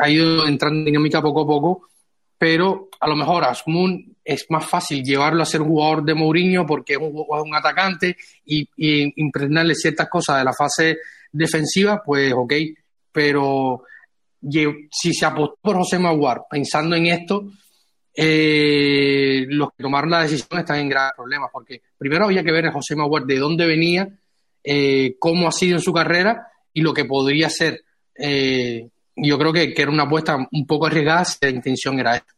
ha ido entrando en dinámica poco a poco, pero a lo mejor Asmun es más fácil llevarlo a ser jugador de Mourinho porque es un, atacante y, y, impregnarle ciertas cosas de la fase defensiva, pues ok, pero si se apostó por José Maguar pensando en esto, eh, los que tomaron la decisión están en graves problemas, porque primero había que ver a José Maguire de dónde venía, eh, cómo ha sido en su carrera y lo que podría ser. Eh, yo creo que, era una apuesta un poco arriesgada si la intención era esta.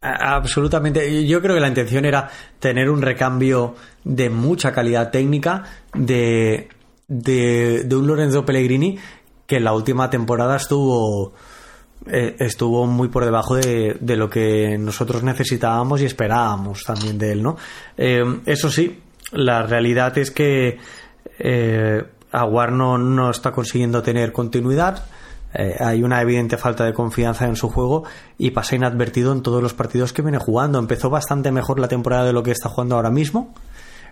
Absolutamente. Yo creo que la intención era tener un recambio de mucha calidad técnica de, de, de un Lorenzo Pellegrini que en la última temporada estuvo eh, estuvo muy por debajo de, de, lo que nosotros necesitábamos y esperábamos también de él, ¿no? Eh, eso sí, la realidad es que eh, Aguar no, está consiguiendo tener continuidad. Eh, hay una evidente falta de confianza en su juego y pasa inadvertido en todos los partidos que viene jugando. Empezó bastante mejor la temporada de lo que está jugando ahora mismo.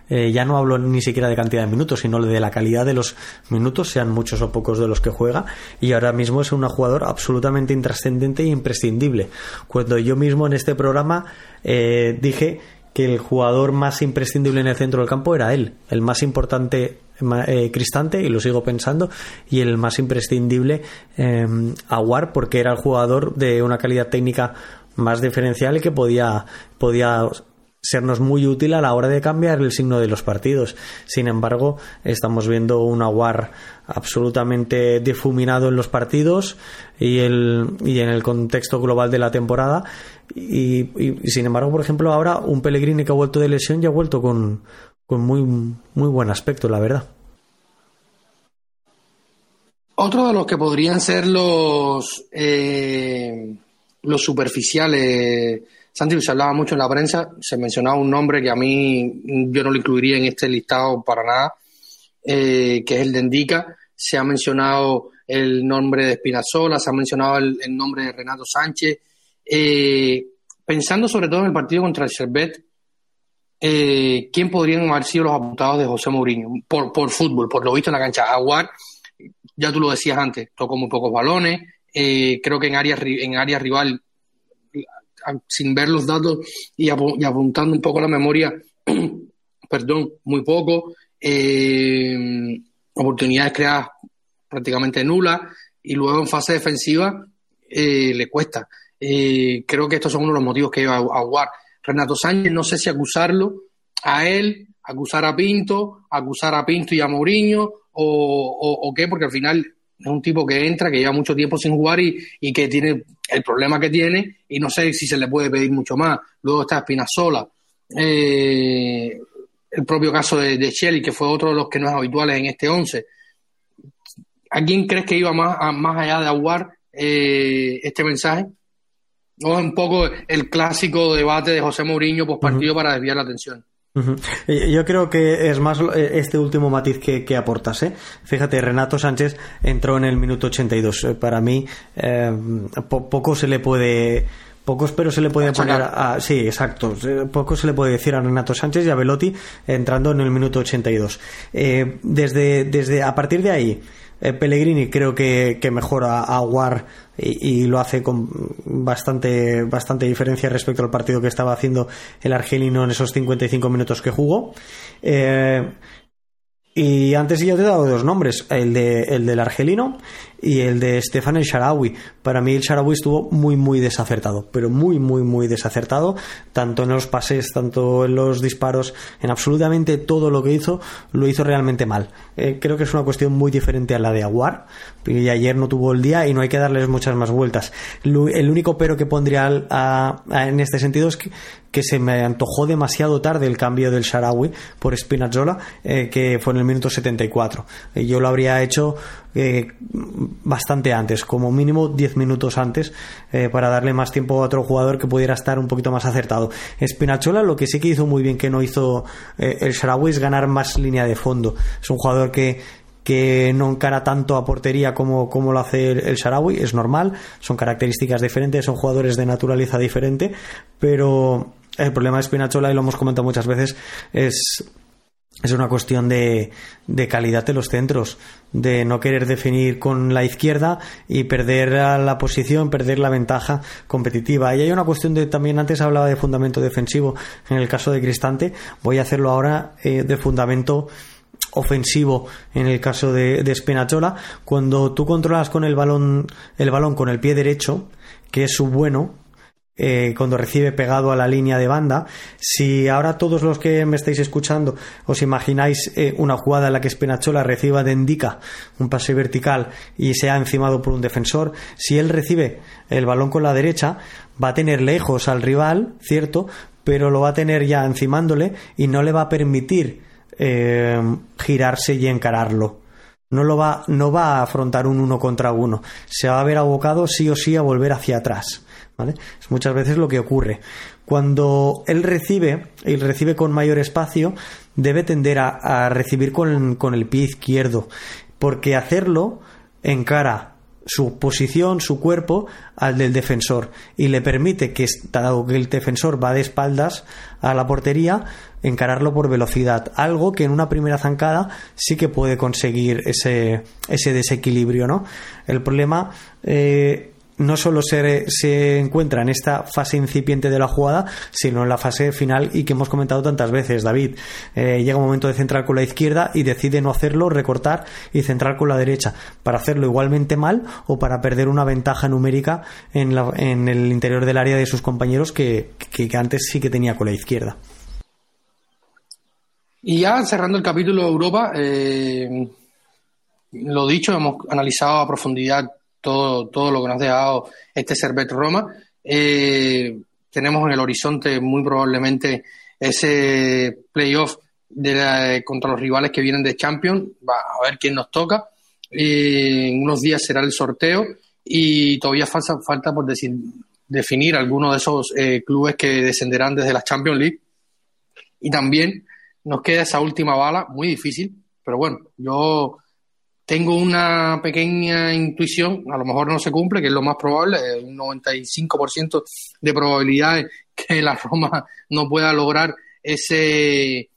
Eh, ya no hablo ni siquiera de cantidad de minutos, sino de la calidad de los minutos, sean muchos o pocos de los que juega, y ahora mismo es un jugador absolutamente intrascendente e imprescindible. Cuando yo mismo en este programa eh, dije que el jugador más imprescindible en el centro del campo era él, el más importante eh, Cristante, y lo sigo pensando, y el más imprescindible Aguar, porque era el jugador de una calidad técnica más diferencial y que podía, podía sernos muy útil a la hora de cambiar el signo de los partidos. Sin embargo, estamos viendo un Aguar absolutamente difuminado en los partidos y, el, y en el contexto global de la temporada. Y, sin embargo, por ejemplo, ahora un Pellegrini que ha vuelto de lesión ya ha vuelto con, con muy, muy buen aspecto, la verdad. Otro de los que podrían ser los, eh, los superficiales Santi, se hablaba mucho en la prensa, se mencionaba un nombre que a mí yo no lo incluiría en este listado para nada, eh, que es el de Indica. Se ha mencionado el nombre de Espinazola, se ha mencionado el, nombre de Renato Sánchez. Eh, pensando sobre todo en el partido contra el Servet, eh, ¿quién podrían haber sido los apuntados de José Mourinho? Por, por fútbol, por lo visto en la cancha. Aguar, ya tú lo decías antes, tocó muy pocos balones. Creo que en área, en área rival, sin ver los datos y, apuntando un poco la memoria, perdón, muy poco. Eh, oportunidades creadas prácticamente nulas. Y luego en fase defensiva eh, le cuesta. creo que estos son uno de los motivos que lleva a Aguar Renato Sánchez, no sé si acusarlo a él, acusar a Pinto, acusar a Pinto y a Mourinho, o, o, qué, porque al final es un tipo que entra, que lleva mucho tiempo sin jugar y, y, que tiene el problema que tiene, y no sé si se le puede pedir mucho más. Luego está Espinazola, eh, el propio caso de, de Shelly, que fue otro de los que no es habituales en este 11. ¿A quién crees que iba más, más allá de aguar eh, este mensaje? No es un poco el clásico debate de José Mourinho post partido para desviar la atención. Yo creo que es más eh, este último matiz que, que aportas. ¿eh? Fíjate, Renato Sánchez entró en el minuto 82. Eh, para mí, eh, poco se le puede. Pocos, pero se le puede poner a, Sí, exacto. Poco se le puede decir a Renato Sánchez y a Velotti entrando en el minuto 82. Eh, desde, desde, a partir de ahí, eh, Pellegrini creo que, mejora a War y, lo hace con bastante, bastante diferencia respecto al partido que estaba haciendo el argelino en esos 55 minutos que jugó. Eh, y antes ya te he dado dos nombres, el, de, el del argelino y el de Stefan el Sharawi. Para mí el Sharawi estuvo muy, muy desacertado, pero muy, muy, muy desacertado, tanto en los pases, tanto en los disparos, en absolutamente todo lo que hizo, lo hizo realmente mal. Eh, creo que es una cuestión muy diferente a la de Aguar, y ayer no tuvo el día y no hay que darles muchas más vueltas. El único pero que pondría en este sentido es que, se me antojó demasiado tarde el cambio del Sharawi por Spinazzola, eh, que fue en el minuto 74. Eh, yo lo habría hecho bastante antes, como mínimo 10 minutos antes, eh, para darle más tiempo a otro jugador que pudiera estar un poquito más acertado. Spinachola lo que sí que hizo muy bien que no hizo eh, el Sharawi es ganar más línea de fondo. Es un jugador que, que no encara tanto a portería como, como lo hace el, el es normal, son características diferentes, son jugadores de naturaleza diferente, pero el problema de Spinachola, y lo hemos comentado muchas veces, es es una cuestión de, de, calidad de los centros, de no querer definir con la izquierda y perder la posición, perder la ventaja competitiva. Y hay una cuestión de, también antes hablaba de fundamento defensivo en el caso de Cristante, voy a hacerlo ahora eh, de fundamento ofensivo en el caso de, de cuando tú controlas con el balón, el balón con el pie derecho, que es su bueno, eh, cuando recibe pegado a la línea de banda. Si ahora todos los que me estáis escuchando os imagináis eh, una jugada en la que Spenachola reciba de indica un pase vertical y sea encimado por un defensor, si él recibe el balón con la derecha, va a tener lejos al rival, ¿cierto? Pero lo va a tener ya encimándole y no le va a permitir eh, girarse y encararlo no lo va, no va a afrontar un uno contra uno. Se va a ver abocado sí o sí a volver hacia atrás. Es muchas veces lo que ocurre. Cuando él recibe, y recibe con mayor espacio, debe tender a, recibir con, el pie izquierdo, porque hacerlo encara su posición, su cuerpo al del defensor y le permite que, dado que el defensor va de espaldas a la portería, encararlo por velocidad, algo que en una primera zancada sí que puede conseguir ese, ese desequilibrio, ¿no? El problema eh, no solo se, se, encuentra en esta fase incipiente de la jugada, sino en la fase final y que hemos comentado tantas veces. David eh, llega un momento de centrar con la izquierda y decide no hacerlo, recortar y centrar con la derecha, para hacerlo igualmente mal o para perder una ventaja numérica en, la, en el interior del área de sus compañeros que, que, antes sí que tenía con la izquierda. Y ya cerrando el capítulo de Europa, eh, lo dicho, hemos analizado a profundidad todo, todo lo que nos ha dejado este Servet Roma. Eh, tenemos en el horizonte muy probablemente ese playoff de contra los rivales que vienen de Champions. Va a ver quién nos toca. Eh, en unos días será el sorteo y todavía falta, falta por decir, definir algunos de esos eh, clubes que descenderán desde la Champions League. Y también nos queda esa última bala, muy difícil, pero bueno, yo tengo una pequeña intuición, a lo mejor no se cumple, que es lo más probable, un 95% de probabilidades que la Roma no pueda lograr ese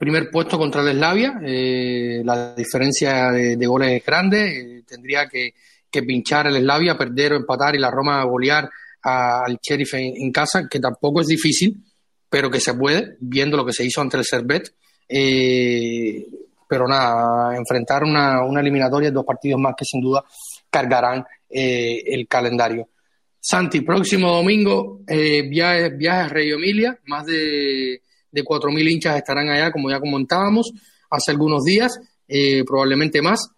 primer puesto contra el Slavia. Eh, la diferencia de, goles es grande. Eh, tendría que, pinchar el Slavia, perder o empatar y la Roma golear al Sheriff en, casa, que tampoco es difícil, pero que se puede, viendo lo que se hizo ante el Servet. Eh, pero nada, enfrentar una, una eliminatoria, dos partidos más que sin duda cargarán el calendario. Santi, próximo domingo, eh, viaje, viaje a Reggio Emilia, más de, de 4.000 hinchas estarán allá, como ya comentábamos, hace algunos días, eh, probablemente más,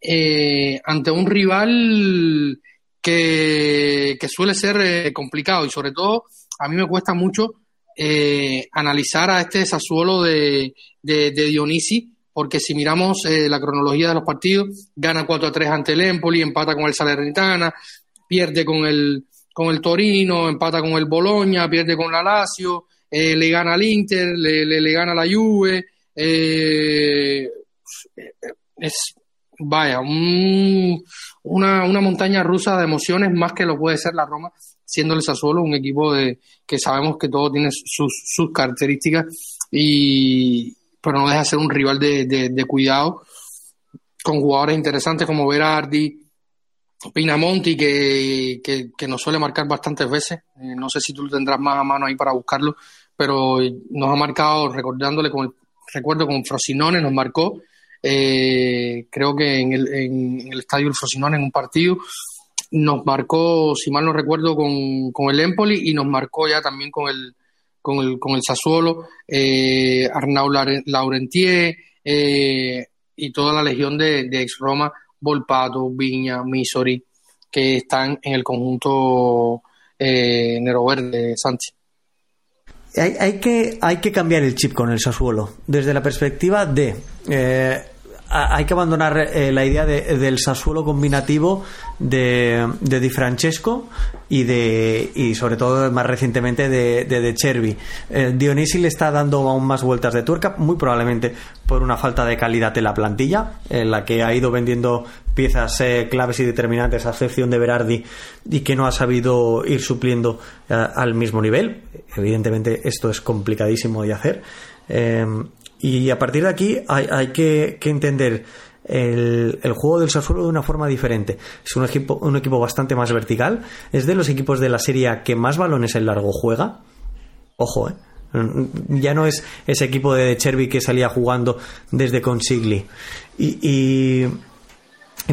eh, ante un rival que, que suele ser eh, complicado y sobre todo a mí me cuesta mucho analizar a este Sassuolo de, de, de Dionisi, porque si miramos la cronología de los partidos, gana 4 a 3 ante el Empoli, empata con el Salernitana, pierde con el, con el Torino, empata con el Bologna, pierde con la Lazio, eh, le gana al Inter, le, le, gana la Juve. Eh, es, vaya, una, una montaña rusa de emociones más que lo puede ser la Roma, siendo el Sassuolo un equipo de que sabemos que todo tiene sus, sus características, y, pero no deja de ser un rival de, de, cuidado, con jugadores interesantes como Berardi, Pinamonti, que, que, nos suele marcar bastantes veces. Eh, no sé si tú lo tendrás más a mano ahí para buscarlo, pero nos ha marcado, recordándole con el recuerdo con Frosinone, nos marcó, eh, creo que en el, en, el estadio del Frosinone en un partido, nos marcó, si mal no recuerdo, con, con el Empoli y nos marcó ya también con el, con el, con el Sassuolo, eh, Arnau Laurentier eh, y toda la legión de, ex Roma Volpato, Viña, Misori, que están en el conjunto eh, Nero Verde, Sánchez. Hay, hay, que, hay que cambiar el chip con el Sassuolo, desde la perspectiva de eh, hay que abandonar eh, la idea del Sassuolo combinativo de, de Di Francesco y de y sobre todo más recientemente de, de, Chervi. Eh, Dionisi le está dando aún más vueltas de tuerca, muy probablemente por una falta de calidad en la plantilla, en la que ha ido vendiendo piezas eh, claves y determinantes a excepción de Berardi y que no ha sabido ir supliendo al mismo nivel. Evidentemente esto es complicadísimo de hacer. Y a partir de aquí hay, que, entender el, juego del Sassuolo de una forma diferente. Es un equipo, un equipo bastante más vertical. Es de los equipos de la serie que más balones en largo juega. Ojo, ¿eh? Ya no es ese equipo de Cherby que salía jugando desde Consigli. y, y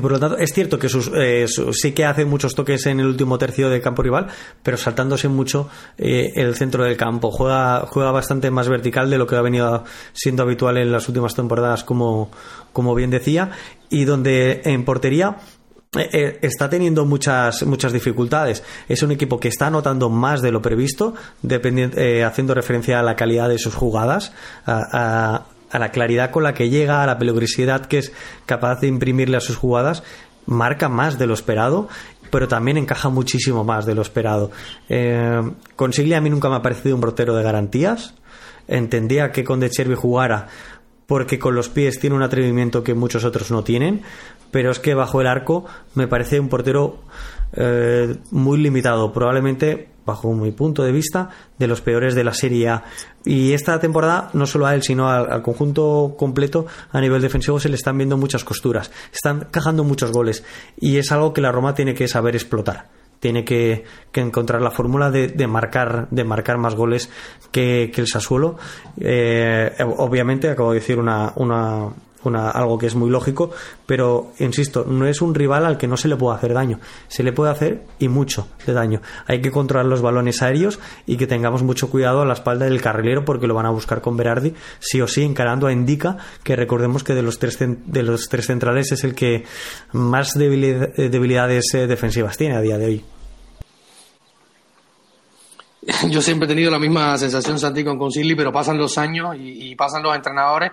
por lo tanto, es cierto que sus, eh, sí que hace muchos toques en el último tercio del campo rival, pero saltándose mucho eh, el centro del campo. Juega, juega bastante más vertical de lo que ha venido siendo habitual en las últimas temporadas, como, como bien decía, y donde en portería eh, está teniendo muchas muchas dificultades. Es un equipo que está anotando más de lo previsto, haciendo referencia a la calidad de sus jugadas, a la claridad con la que llega, a la peligrosidad que es capaz de imprimirle a sus jugadas, marca más de lo esperado, pero también encaja muchísimo más de lo esperado. Eh, a mí nunca me ha parecido un portero de garantías. Entendía que con De Chervi jugara porque con los pies tiene un atrevimiento que muchos otros no tienen, pero es que bajo el arco me parece un portero eh, muy limitado. Probablemente bajo mi punto de vista, de los peores de la Serie A. Y esta temporada, no solo a él, sino al, conjunto completo a nivel defensivo, se le están viendo muchas costuras. Están cajando muchos goles. Y es algo que la Roma tiene que saber explotar. Tiene que, encontrar la fórmula de, marcar, de marcar más goles que, el Sassuolo. Eh, obviamente, acabo de decir una, una algo que es muy lógico, pero insisto, no es un rival al que no se le puede hacer daño. Se le puede hacer y mucho de daño. Hay que controlar los balones aéreos y que tengamos mucho cuidado a la espalda del carrilero porque lo van a buscar con Berardi, sí o sí, encarando a Indica, que recordemos que de los tres, de los tres centrales es el que más debilidades eh, defensivas tiene a día de hoy. Yo siempre he tenido la misma sensación, Santi, con Consigli, pero pasan los años y pasan los entrenadores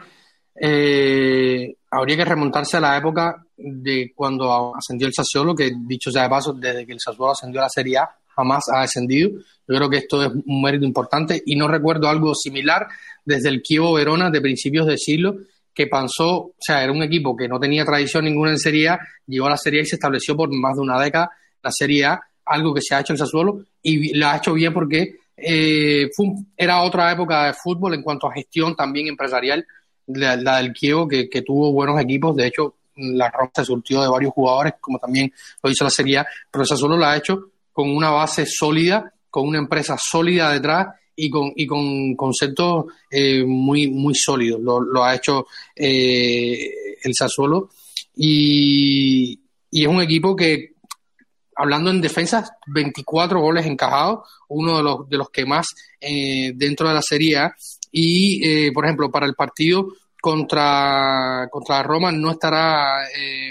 eh, habría que remontarse a la época de cuando ascendió el Sassuolo, que dicho sea de paso, desde que el Sassuolo ascendió a la Serie A, jamás ha descendido. Yo creo que esto es un mérito importante y no recuerdo algo similar desde el Kievo Verona de principios de siglo, que pasó, o sea, era un equipo que no tenía tradición ninguna en Serie A, llegó a la Serie A y se estableció por más de una década la Serie A, algo que se ha hecho en Sassuolo y lo ha hecho bien porque eh, era otra época de fútbol en cuanto a gestión también empresarial, la, del Kievo, que, tuvo buenos equipos, de hecho la Roma se surtió de varios jugadores, como también lo hizo la Serie A, pero Sassuolo lo ha hecho con una base sólida, con una empresa sólida detrás y con, y con conceptos eh, muy, muy sólidos. Lo, ha hecho eh, el Sassuolo y, y, es un equipo que, hablando en defensa, 24 goles encajados, uno de los, de los que más eh, dentro de la Serie A. Y, por ejemplo, para el partido contra, contra Roma no estará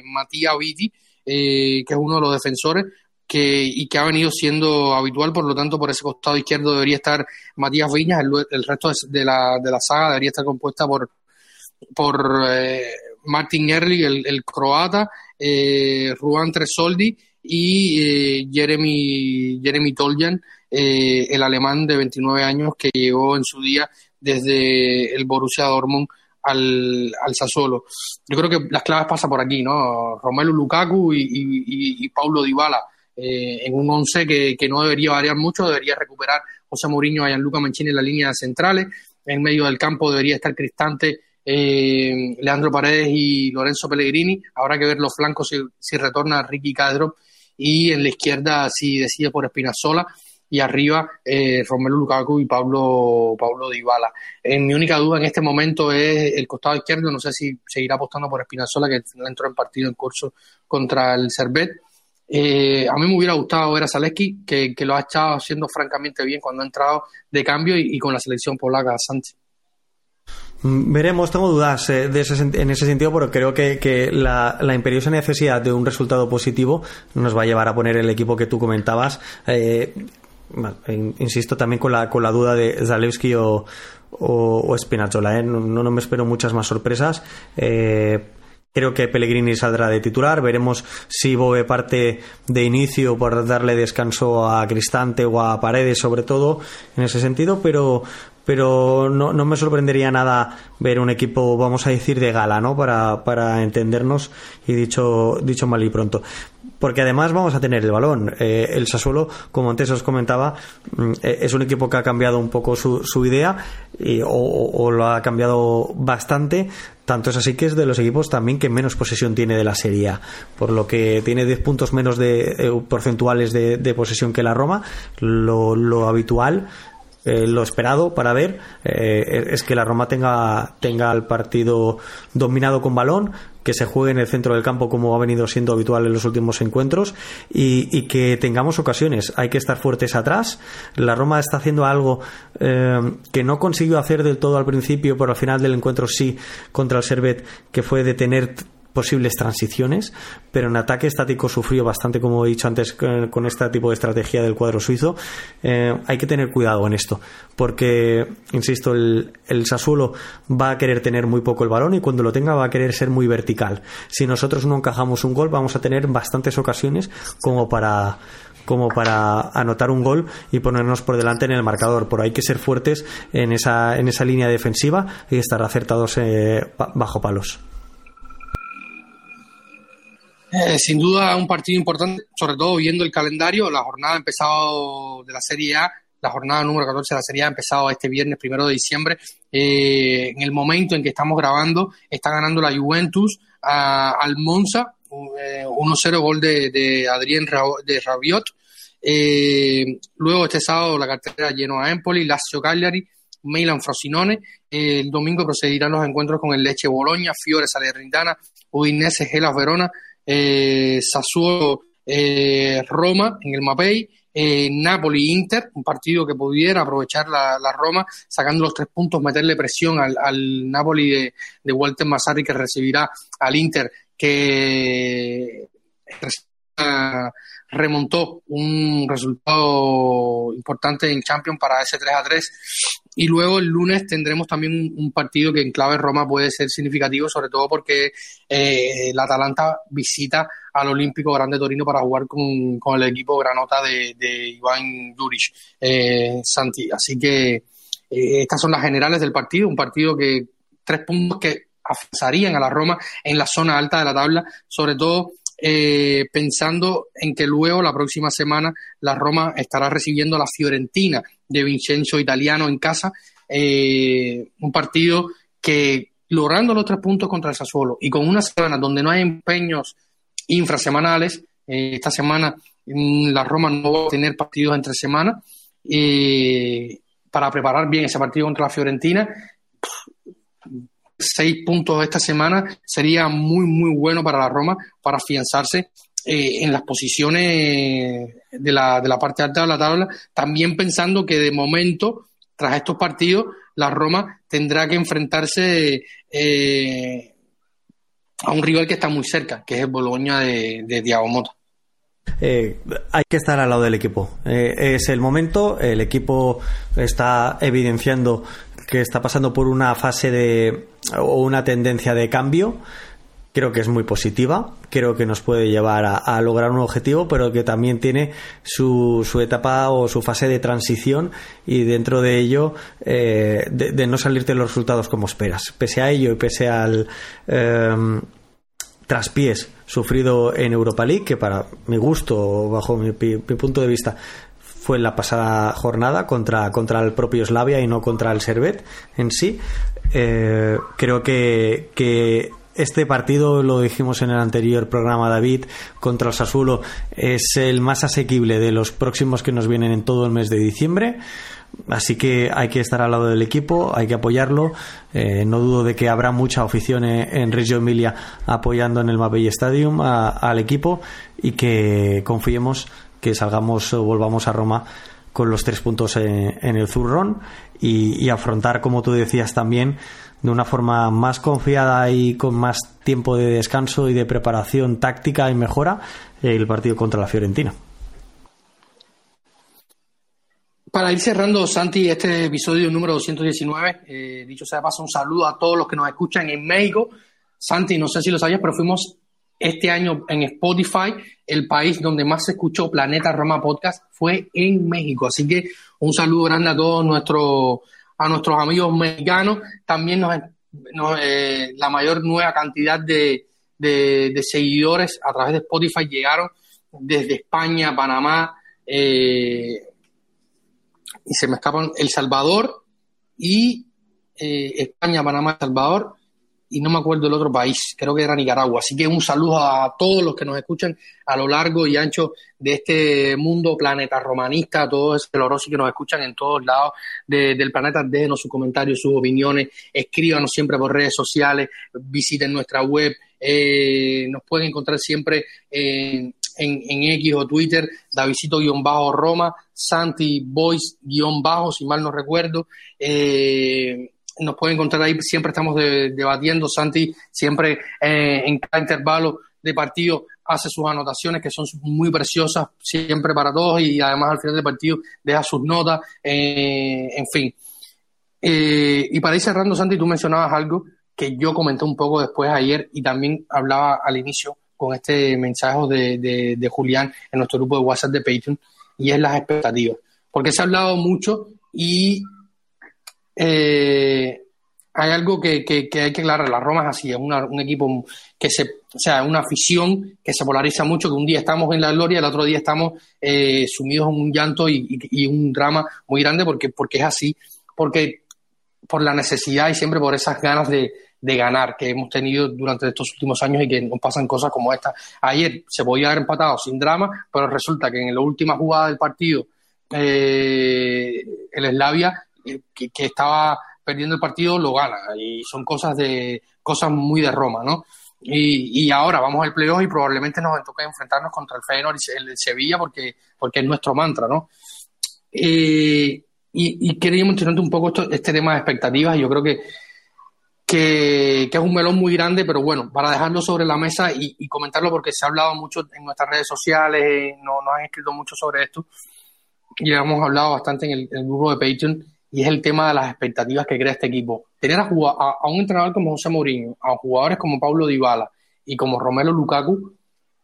Matías Vitti, que es uno de los defensores, que, y que ha venido siendo habitual, por lo tanto, por ese costado izquierdo debería estar Matías Viñas, el, resto de la, de la saga debería estar compuesta por, por eh, Martin Ehrlich, el, croata, eh, Ruan Tresoldi y eh, Jeremy, Jeremy Toljan, eh, el alemán de 29 años que llegó en su día desde el Borussia Dortmund al, al Sassuolo. Yo creo que las claves pasan por aquí, ¿no? Romelu Lukaku y, y, y Paulo Dybala eh, en un 11 que, que, no debería variar mucho, debería recuperar José Mourinho, Gianluca Mancini en la línea centrales, en medio del campo debería estar Cristante, eh, Leandro Paredes y Lorenzo Pellegrini, habrá que ver los flancos si, si retorna Ricky Cadro y en la izquierda si decide por Espinazola y arriba eh, Romelu Lukaku y Pablo, Pablo Dybala. En mi única duda en este momento es el costado izquierdo, no sé si seguirá apostando por Espinazola, que entró en partido en curso contra el Servet, eh, a mí me hubiera gustado ver a Zaleski, que, lo ha estado haciendo francamente bien cuando ha entrado de cambio y, con la selección polaca Sánchez. Mm, veremos, tengo dudas eh, en ese sentido, pero creo que, la, imperiosa necesidad de un resultado positivo nos va a llevar a poner el equipo que tú comentabas. Eh, insisto también con la, con la duda de Zalewski o, o, Spinazzola. No, no, me espero muchas más sorpresas. Creo que Pellegrini saldrá de titular. Veremos si Bobe parte de inicio por darle descanso a Cristante o a Paredes, sobre todo en ese sentido. Pero, pero no, no, me sorprendería nada ver un equipo, vamos a decir, de gala, ¿no? Para, para entendernos y dicho, dicho mal y pronto porque además vamos a tener el balón. Eh, el Sassuolo, como antes os comentaba, mm, eh, es un equipo que ha cambiado un poco su, su idea y, o, lo ha cambiado bastante. Tanto es así que es de los equipos también que menos posesión tiene de la Serie A, por lo que tiene 10 puntos menos de eh, porcentuales de, de, posesión que la Roma. Lo, lo habitual eh, lo esperado para ver eh, es que la Roma tenga, tenga el partido dominado con balón, que se juegue en el centro del campo como ha venido siendo habitual en los últimos encuentros y, que tengamos ocasiones. Hay que estar fuertes atrás. La Roma está haciendo algo eh, que no consiguió hacer del todo al principio, pero al final del encuentro sí contra el Servet, que fue detener posibles transiciones, pero en ataque estático sufrió bastante, como he dicho antes, con este tipo de estrategia del cuadro suizo. Eh, hay que tener cuidado en esto, porque, insisto, el, el va a querer tener muy poco el balón y cuando lo tenga va a querer ser muy vertical. Si nosotros no encajamos un gol, vamos a tener bastantes ocasiones como para como para anotar un gol y ponernos por delante en el marcador. Por hay que ser fuertes en esa, en esa línea defensiva y estar acertados eh, bajo palos. Eh, sin duda un partido importante, sobre todo viendo el calendario. La jornada ha empezado de la Serie A, la jornada número 14 de la Serie A ha empezado este viernes primero de diciembre. Eh, en el momento en que estamos grabando, está ganando la Juventus al Monza, 1-0 eh, gol de, de Adrien de Rabiot. luego este sábado la cartera lleno a Empoli, Lazio Cagliari, Milan Frosinone. el domingo procederán los encuentros con el Leche Bologna, Fiore Salernitana, Udinese Gelas Verona, eh, Sassuolo eh, Roma en el Mapei, eh, Napoli Inter, un partido que pudiera aprovechar la, Roma, sacando los tres puntos, meterle presión al, al Napoli de, de, Walter Massari que recibirá al Inter, que remontó un resultado importante en Champions para ese 3 a 3 y luego el lunes tendremos también un, partido que en clave Roma puede ser significativo, sobre todo porque eh, el Atalanta visita al Olímpico Grande Torino para jugar con, el equipo granota de, Iván Juric eh, Santi. Así que eh, estas son las generales del partido, un partido que tres puntos que afianzarían a la Roma en la zona alta de la tabla, sobre todo eh, pensando en que luego la próxima semana la Roma estará recibiendo a la Fiorentina de Vincenzo Italiano en casa, eh, un partido que logrando los tres puntos contra el Sassuolo y con una semana donde no hay empeños infrasemanales, eh, esta semana mm, la Roma no va a tener partidos entre semanas, para preparar bien ese partido contra la Fiorentina, seis puntos esta semana sería muy, muy bueno para la Roma para afianzarse eh, en las posiciones de la, de la parte alta de la tabla, también pensando que de momento, tras estos partidos, la Roma tendrá que enfrentarse eh, a un rival que está muy cerca, que es el Bologna de, de Mota. Eh, hay que estar al lado del equipo. es el momento, el equipo está evidenciando que está pasando por una fase de o una tendencia de cambio creo que es muy positiva, creo que nos puede llevar a, lograr un objetivo, pero que también tiene su, su, etapa o su fase de transición y dentro de ello eh, de, no salirte los resultados como esperas. Pese a ello y pese al eh, traspiés sufrido en Europa League, que para mi gusto, bajo mi punto de vista, fue en la pasada jornada contra, contra el propio Slavia y no contra el Servet en sí. Eh, creo que, que este partido, lo dijimos en el anterior programa, David, contra el Sassuolo, es el más asequible de los próximos que nos vienen en todo el mes de diciembre. Así que hay que estar al lado del equipo, hay que apoyarlo. Eh, no dudo de que habrá mucha afición en Reggio Emilia apoyando en el Mapei Stadium al equipo y que confiemos que salgamos o volvamos a Roma con los tres puntos en, el zurrón y, afrontar, como tú decías también, de una forma más confiada y con más tiempo de descanso y de preparación táctica y mejora el partido contra la Fiorentina. Para ir cerrando, Santi, este episodio número 219, eh, dicho sea paso, un saludo a todos los que nos escuchan en México. Santi, no sé si lo sabías, pero fuimos este año en Spotify, el país donde más se escuchó Planeta Roma Podcast fue en México. Así que un saludo grande a todos nuestros, a nuestros amigos mexicanos. También nos, eh, la mayor nueva cantidad de, seguidores a través de Spotify llegaron desde España, Panamá, eh, y se me escapan El Salvador y eh, España, Panamá, El Salvador y no me acuerdo el otro país, creo que era Nicaragua. Así que un saludo a todos los que nos escuchan a lo largo y ancho de este mundo planeta romanista, a todos los que nos escuchan en todos lados del planeta. Déjenos sus comentarios, sus opiniones, escríbanos siempre por redes sociales, visiten nuestra web, eh, nos pueden encontrar siempre en, en, X o Twitter, Davidito-Roma, Santi Voice-Bajo, si mal no recuerdo. Eh, nos pueden encontrar ahí, siempre estamos debatiendo, Santi siempre eh, en cada intervalo de partido hace sus anotaciones que son muy preciosas siempre para todos y además al final del partido deja sus notas, eh, en fin. Eh, y para ir cerrando, Santi, tú mencionabas algo que yo comenté un poco después ayer y también hablaba al inicio con este mensaje de, de Julián en nuestro grupo de WhatsApp de Patreon y es las expectativas. Porque se ha hablado mucho y eh, hay algo que, hay que aclarar. La Roma es así, es un equipo que se, o sea, una afición que se polariza mucho, que un día estamos en la gloria, el otro día estamos eh, sumidos en un llanto y, un drama muy grande porque, porque es así, porque por la necesidad y siempre por esas ganas de, ganar que hemos tenido durante estos últimos años y que nos pasan cosas como esta. Ayer se podía haber empatado sin drama, pero resulta que en la última jugada del partido eh, el Slavia eh, que, estaba perdiendo el partido lo gana y son cosas de cosas muy de Roma, ¿no? Y, y ahora vamos al playoff y probablemente nos toque enfrentarnos contra el Feyenoord y el Sevilla porque, porque es nuestro mantra, ¿no? Eh, y, y quería mencionarte un poco este tema de expectativas. Yo creo que, que, es un melón muy grande, pero bueno, para dejarlo sobre la mesa y, comentarlo porque se ha hablado mucho en nuestras redes sociales, no, nos han escrito mucho sobre esto y hemos hablado bastante en el grupo de Patreon y es el tema de las expectativas que crea este equipo. Tener a, a, un entrenador como José Mourinho, a jugadores como Pablo Dybala y como Romelu Lukaku,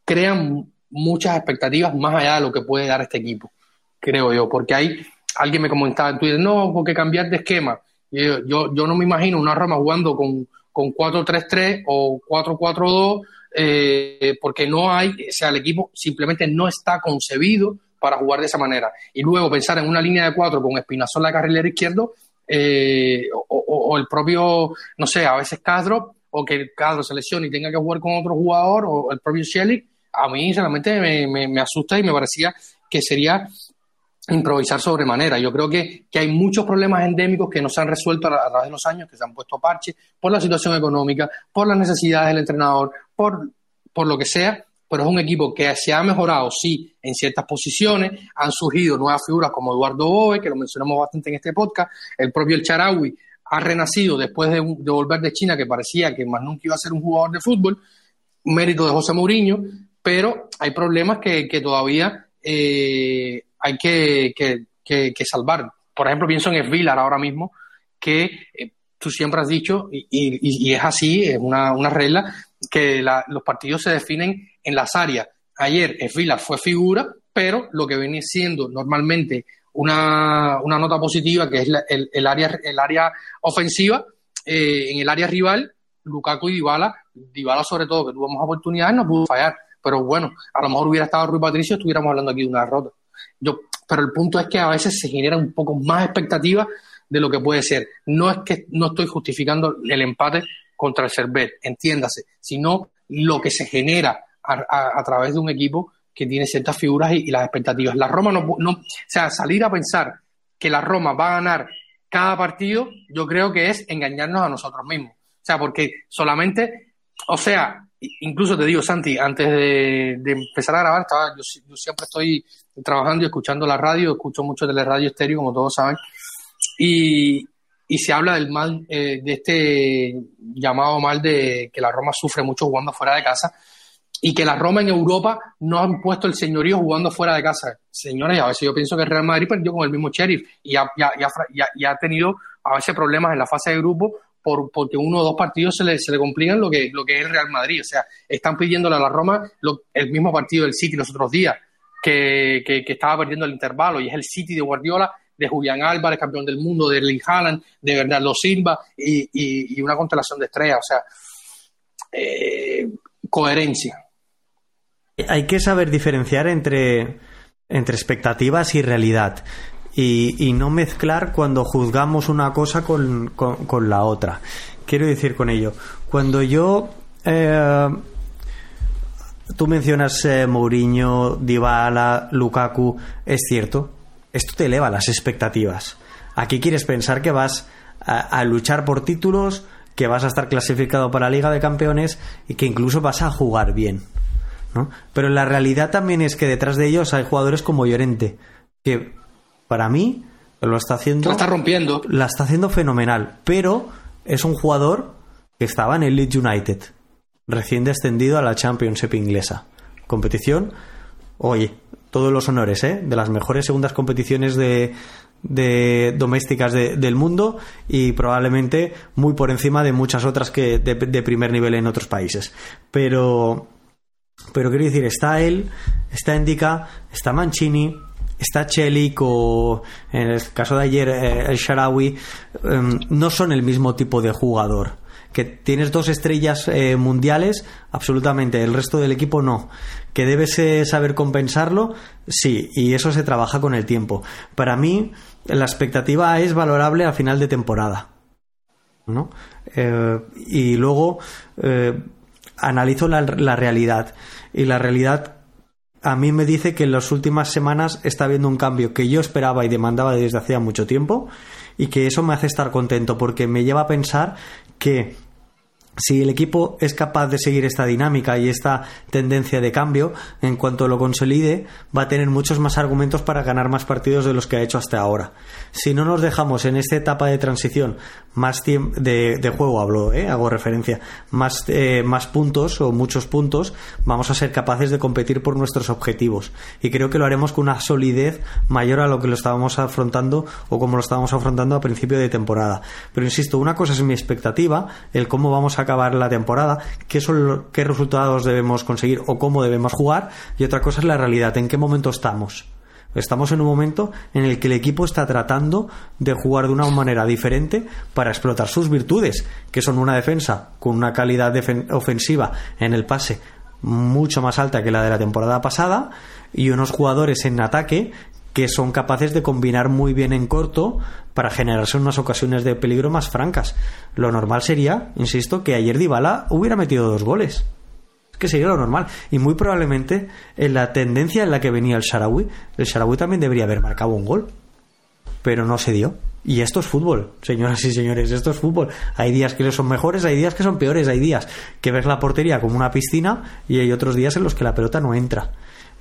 crean muchas expectativas más allá de lo que puede dar este equipo, creo yo, porque hay, alguien me comentaba en Twitter, no, porque cambiar de esquema. Yo, yo, no me imagino una Roma jugando con, con 4-3-3 o 4-4-2, eh, porque no hay, o sea, el equipo simplemente no está concebido para jugar de esa manera. Y luego pensar en una línea de cuatro con Espinazola carrilero izquierdo, eh, o, el propio, no sé, a veces Castro, o que el Castro se lesione y tenga que jugar con otro jugador, o el propio Shelly, a mí realmente me, me asusta y me parecía que sería improvisar sobremanera. Yo creo que, que, hay muchos problemas endémicos que no se han resuelto a, través de los años, que se han puesto parches por la situación económica, por las necesidades del entrenador, por, por lo que sea, pero es un equipo que se ha mejorado, sí, en ciertas posiciones, han surgido nuevas figuras como Eduardo Boe, que lo mencionamos bastante en este podcast, el propio El Charawi ha renacido después de, volver de China, que parecía que más nunca iba a ser un jugador de fútbol, mérito de José Mourinho, pero hay problemas que, que todavía eh, hay que, que, salvar. Por ejemplo, pienso en Esvilar ahora mismo, que eh, tú siempre has dicho, y, y, es así, es una, una regla, que los partidos se definen en las áreas. Ayer Esvilar fue figura, pero lo que viene siendo normalmente una, una nota positiva, que es el, el, área, el área ofensiva, eh, en el área rival, Lukaku y Dybala, Dybala sobre todo, que tuvimos oportunidades, no pudo fallar. Pero bueno, a lo mejor hubiera estado Rui Patricio, estuviéramos hablando aquí de una derrota. Yo, pero el punto es que a veces se genera un poco más expectativa de lo que puede ser. No es que no estoy justificando el empate contra el Servet, entiéndase, sino lo que se genera a, través de un equipo que tiene ciertas figuras y, las expectativas. La Roma no, no, o sea, salir a pensar que la Roma va a ganar cada partido, yo creo que es engañarnos a nosotros mismos. O sea, porque solamente, o sea, incluso te digo, Santi, antes de, empezar a grabar, estaba, yo, siempre estoy trabajando y escuchando la radio, escucho mucho radio estéreo, como todos saben, y, se habla del mal, eh, de este llamado mal de que la Roma sufre mucho jugando fuera de casa y que la Roma en Europa no han puesto el señorío jugando fuera de casa. Señores, a veces yo pienso que el Real Madrid perdió con el mismo Sheriff y ha, y ha tenido a veces problemas en la fase de grupo por, porque uno o dos partidos se le, se complican lo que, lo que es el Real Madrid. O sea, están pidiéndole a la Roma el mismo partido del City los otros días, que, que, estaba perdiendo el intervalo, y es el City de Guardiola, de Julián Álvarez, campeón del mundo, de Erling Haaland, de Bernardo Silva, y, y, una constelación de estrellas. O sea, eh, coherencia. Hay que saber diferenciar entre, entre expectativas y realidad y, no mezclar cuando juzgamos una cosa con, con, la otra. Quiero decir con ello, cuando yo... Eh, tú mencionas eh, Mourinho, Dybala, Lukaku, es cierto, esto te eleva las expectativas. Aquí quieres pensar que vas a, luchar por títulos, que vas a estar clasificado para la Liga de Campeones y que incluso vas a jugar bien. ¿No? Pero la realidad también es que detrás de ellos hay jugadores como Llorente, que para mí lo está haciendo. La está rompiendo. La está haciendo fenomenal. Pero es un jugador que estaba en el Leeds United, recién descendido a la Championship inglesa. Competición, oye, todos los honores, ¿eh? De las mejores segundas competiciones de, de domésticas del mundo y probablemente muy por encima de muchas otras que de, de primer nivel en otros países. Pero, pero quiero decir, está él, está Indica, está Mancini, está Chelik o en el caso de ayer eh, el Sharawi em, no son el mismo tipo de jugador. Que tienes dos estrellas eh, mundiales absolutamente. El resto del equipo no. Que debes eh, saber compensarlo sí. Y eso se trabaja con el tiempo. Para mí la expectativa es valorable a final de temporada ¿no? y luego analizo la, la realidad. Y la realidad a mí me dice que en las últimas semanas está habiendo un cambio que yo esperaba y demandaba desde hacía mucho tiempo y que eso me hace estar contento porque me lleva a pensar que si el equipo es capaz de seguir esta dinámica y esta tendencia de cambio, en cuanto lo consolide, va a tener muchos más argumentos para ganar más partidos de los que ha hecho hasta ahora. Si no nos dejamos en esta etapa de transición más tiempo de, juego, hablo, ¿eh? hago referencia, más, eh, más puntos o muchos puntos, vamos a ser capaces de competir por nuestros objetivos. Y creo que lo haremos con una solidez mayor a lo que lo estábamos afrontando o como lo estábamos afrontando a principio de temporada. Pero insisto, una cosa es mi expectativa, el cómo vamos a acabar la temporada, qué, son, qué resultados debemos conseguir o cómo debemos jugar, y otra cosa es la realidad, en qué momento estamos. Estamos en un momento en el que el equipo está tratando de jugar de una manera diferente para explotar sus virtudes, que son una defensa con una calidad ofensiva en el pase mucho más alta que la de la temporada pasada y unos jugadores en ataque que son capaces de combinar muy bien en corto para generarse unas ocasiones de peligro más francas. Lo normal sería, insisto, que ayer Dybala hubiera metido dos goles. Que sería lo normal. Y muy probablemente en la tendencia en la que venía el Sharawi, el Sharawi también debería haber marcado un gol. Pero no se dio. Y esto es fútbol, señoras y señores, esto es fútbol. Hay días que son mejores, hay días que son peores, hay días que ves la portería como una piscina y hay otros días en los que la pelota no entra.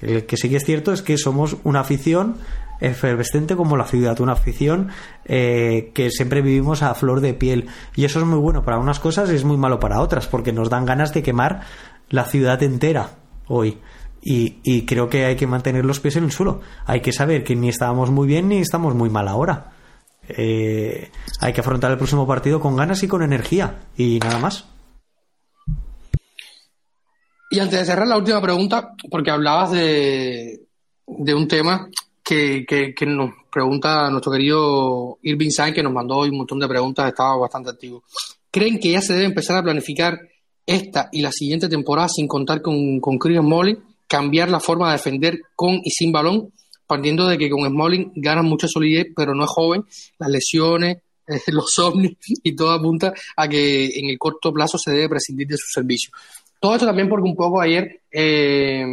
El que sí que es cierto es que somos una afición efervescente como la ciudad, una afición eh, que siempre vivimos a flor de piel. Y eso es muy bueno para unas cosas y es muy malo para otras, porque nos dan ganas de quemar la ciudad entera hoy. Y, y creo que hay que mantener los pies en el suelo. Hay que saber que ni estábamos muy bien ni estamos muy mal ahora. Eh, hay que afrontar el próximo partido con ganas y con energía y nada más. Y antes de cerrar la última pregunta, porque hablabas de, de un tema que, que, nos pregunta nuestro querido Irving Sainz, que nos mandó hoy un montón de preguntas, estaba bastante activo. ¿Creen que ya se debe empezar a planificar esta y la siguiente temporada sin contar con, con Chris Smalling, cambiar la forma de defender con y sin balón? partiendo de que con Smalling gana mucha solidez, pero no es joven, las lesiones, los ovnis y todo apunta a que en el corto plazo se debe prescindir de su servicio. Todo esto también porque un poco ayer eh,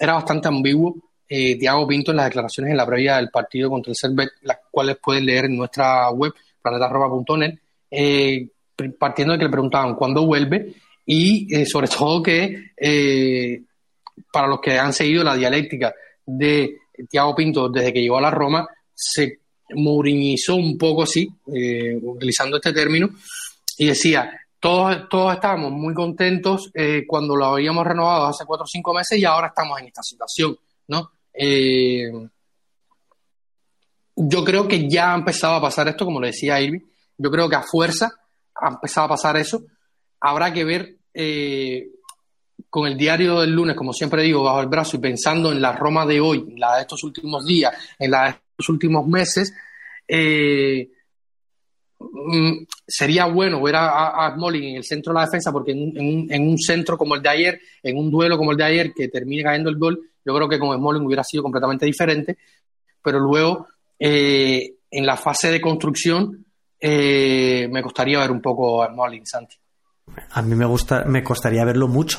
era bastante ambiguo eh, Tiago Pinto en las declaraciones en la previa del partido contra el Servet, las cuales pueden leer en nuestra web, planetarroba.net, eh, partiendo de que le preguntaban cuándo vuelve y eh, sobre todo que para los que han seguido la dialéctica de Tiago Pinto, desde que llegó a la Roma, se mourinizó un poco así, utilizando este término, y decía, todos, todos estábamos muy contentos eh, cuando lo habíamos renovado hace cuatro o cinco meses y ahora estamos en esta situación, ¿no? Eh, yo creo que ya ha empezado a pasar esto, como le decía Irving, yo creo que a fuerza ha empezado a pasar eso. Habrá que ver con el diario del lunes, como siempre digo, bajo el brazo y pensando en la Roma de hoy, la de estos últimos días, en la de estos últimos meses, eh, mm, sería bueno ver a, a, en el centro de la defensa, porque en, un centro como el de ayer, en un duelo como el de ayer, que termine cayendo el gol, yo creo que con Smalling hubiera sido completamente diferente, pero luego eh, en la fase de construcción eh, me costaría ver un poco a Smalling, Santi. A mí me gusta, me costaría verlo mucho,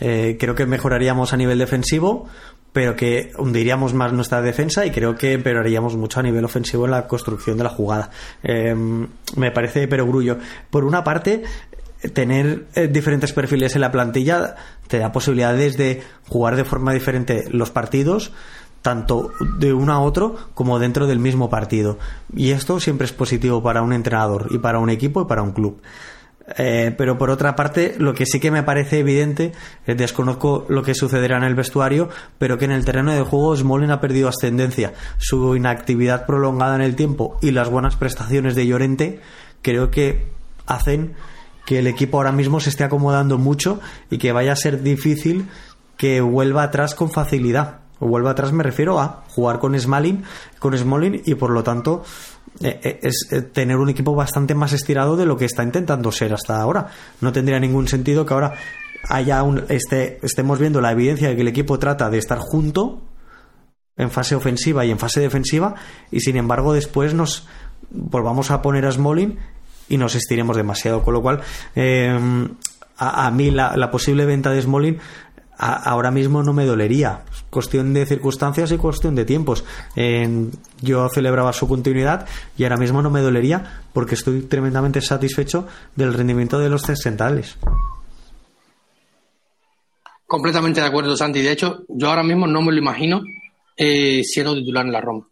eh, creo que mejoraríamos a nivel defensivo, pero que hundiríamos más nuestra defensa y creo que empeoraríamos mucho a nivel ofensivo en la construcción de la jugada. Em, me parece perogrullo. Por una parte, tener eh, diferentes perfiles en la plantilla te da posibilidades de jugar de forma diferente los partidos tanto de uno a otro como dentro del mismo partido. Y esto siempre es positivo para un entrenador y para un equipo y para un club. Eh, pero por otra parte, lo que sí que me parece evidente, eh, desconozco lo que sucederá en el vestuario, pero que en el terreno de juego Smolin ha perdido ascendencia. Su inactividad prolongada en el tiempo y las buenas prestaciones de Llorente creo que hacen que el equipo ahora mismo se esté acomodando mucho y que vaya a ser difícil que vuelva atrás con facilidad. O vuelva atrás me refiero a jugar con Smalling, con Smolin y por lo tanto es eh, tener un equipo bastante más estirado de lo que está intentando ser hasta ahora. No tendría ningún sentido que ahora haya un, este, estemos viendo la evidencia de que el equipo trata de estar junto en fase ofensiva y en fase defensiva y sin embargo después nos volvamos a poner a Smolin y nos estiremos demasiado. Con lo cual, a, mí la, la, posible venta de Smolin ahora mismo no me dolería. Cuestión de circunstancias y cuestión de tiempos. yo celebraba su continuidad y ahora mismo no me dolería porque estoy tremendamente satisfecho del rendimiento de los centrales. Completamente de acuerdo, Santi. De hecho, yo ahora mismo no me lo imagino eh, siendo titular en la Roma.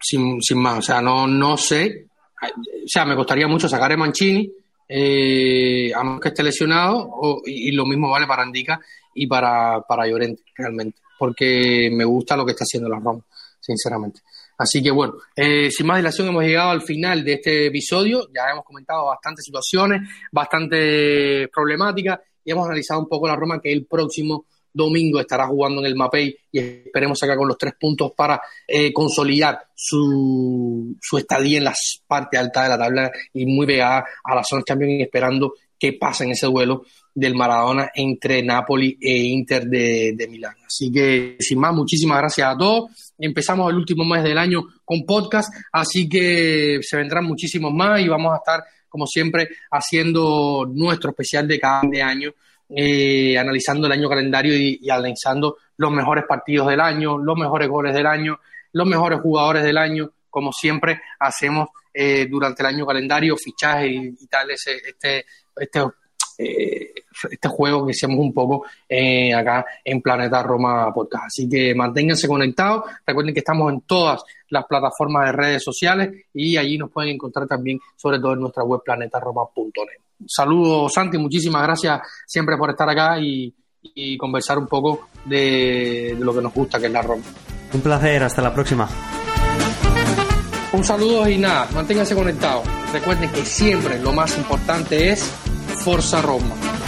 Sin, sin, más. O sea, no, no sé. O sea, me costaría mucho sacar a Mancini, eh, a menos que esté lesionado, y, lo mismo vale para Andica y para, para Llorente, realmente, porque me gusta lo que está haciendo la Roma, sinceramente. Así que bueno, eh, sin más dilación hemos llegado al final de este episodio, ya hemos comentado bastantes situaciones, bastante problemáticas y hemos analizado un poco la Roma que el próximo domingo estará jugando en el Mapei y esperemos sacar con los tres puntos para eh, consolidar su, su estadía en las partes altas de la tabla y muy pegada a la zona Champions esperando que pase en ese duelo del Maradona entre Napoli e Inter de, de, Milán. Así que, sin más, muchísimas gracias a todos. Empezamos el último mes del año con podcast, así que se vendrán muchísimos más y vamos a estar, como siempre, haciendo nuestro especial de cada año, eh, analizando el año calendario y, analizando los mejores partidos del año, los mejores goles del año, los mejores jugadores del año, como siempre hacemos eh, durante el año calendario, fichajes y, tal, ese, este, este eh, este juego que hacemos un poco eh, acá en Planeta Roma Podcast. Así que manténganse conectados. Recuerden que estamos en todas las plataformas de redes sociales y allí nos pueden encontrar también, sobre todo en nuestra web planetaroma.net. Saludos, Santi. Muchísimas gracias siempre por estar acá y, y conversar un poco de, de lo que nos gusta, que es la Roma. Un placer. Hasta la próxima. Un saludo y nada, manténganse conectados. Recuerden que siempre lo más importante es Forza Roma.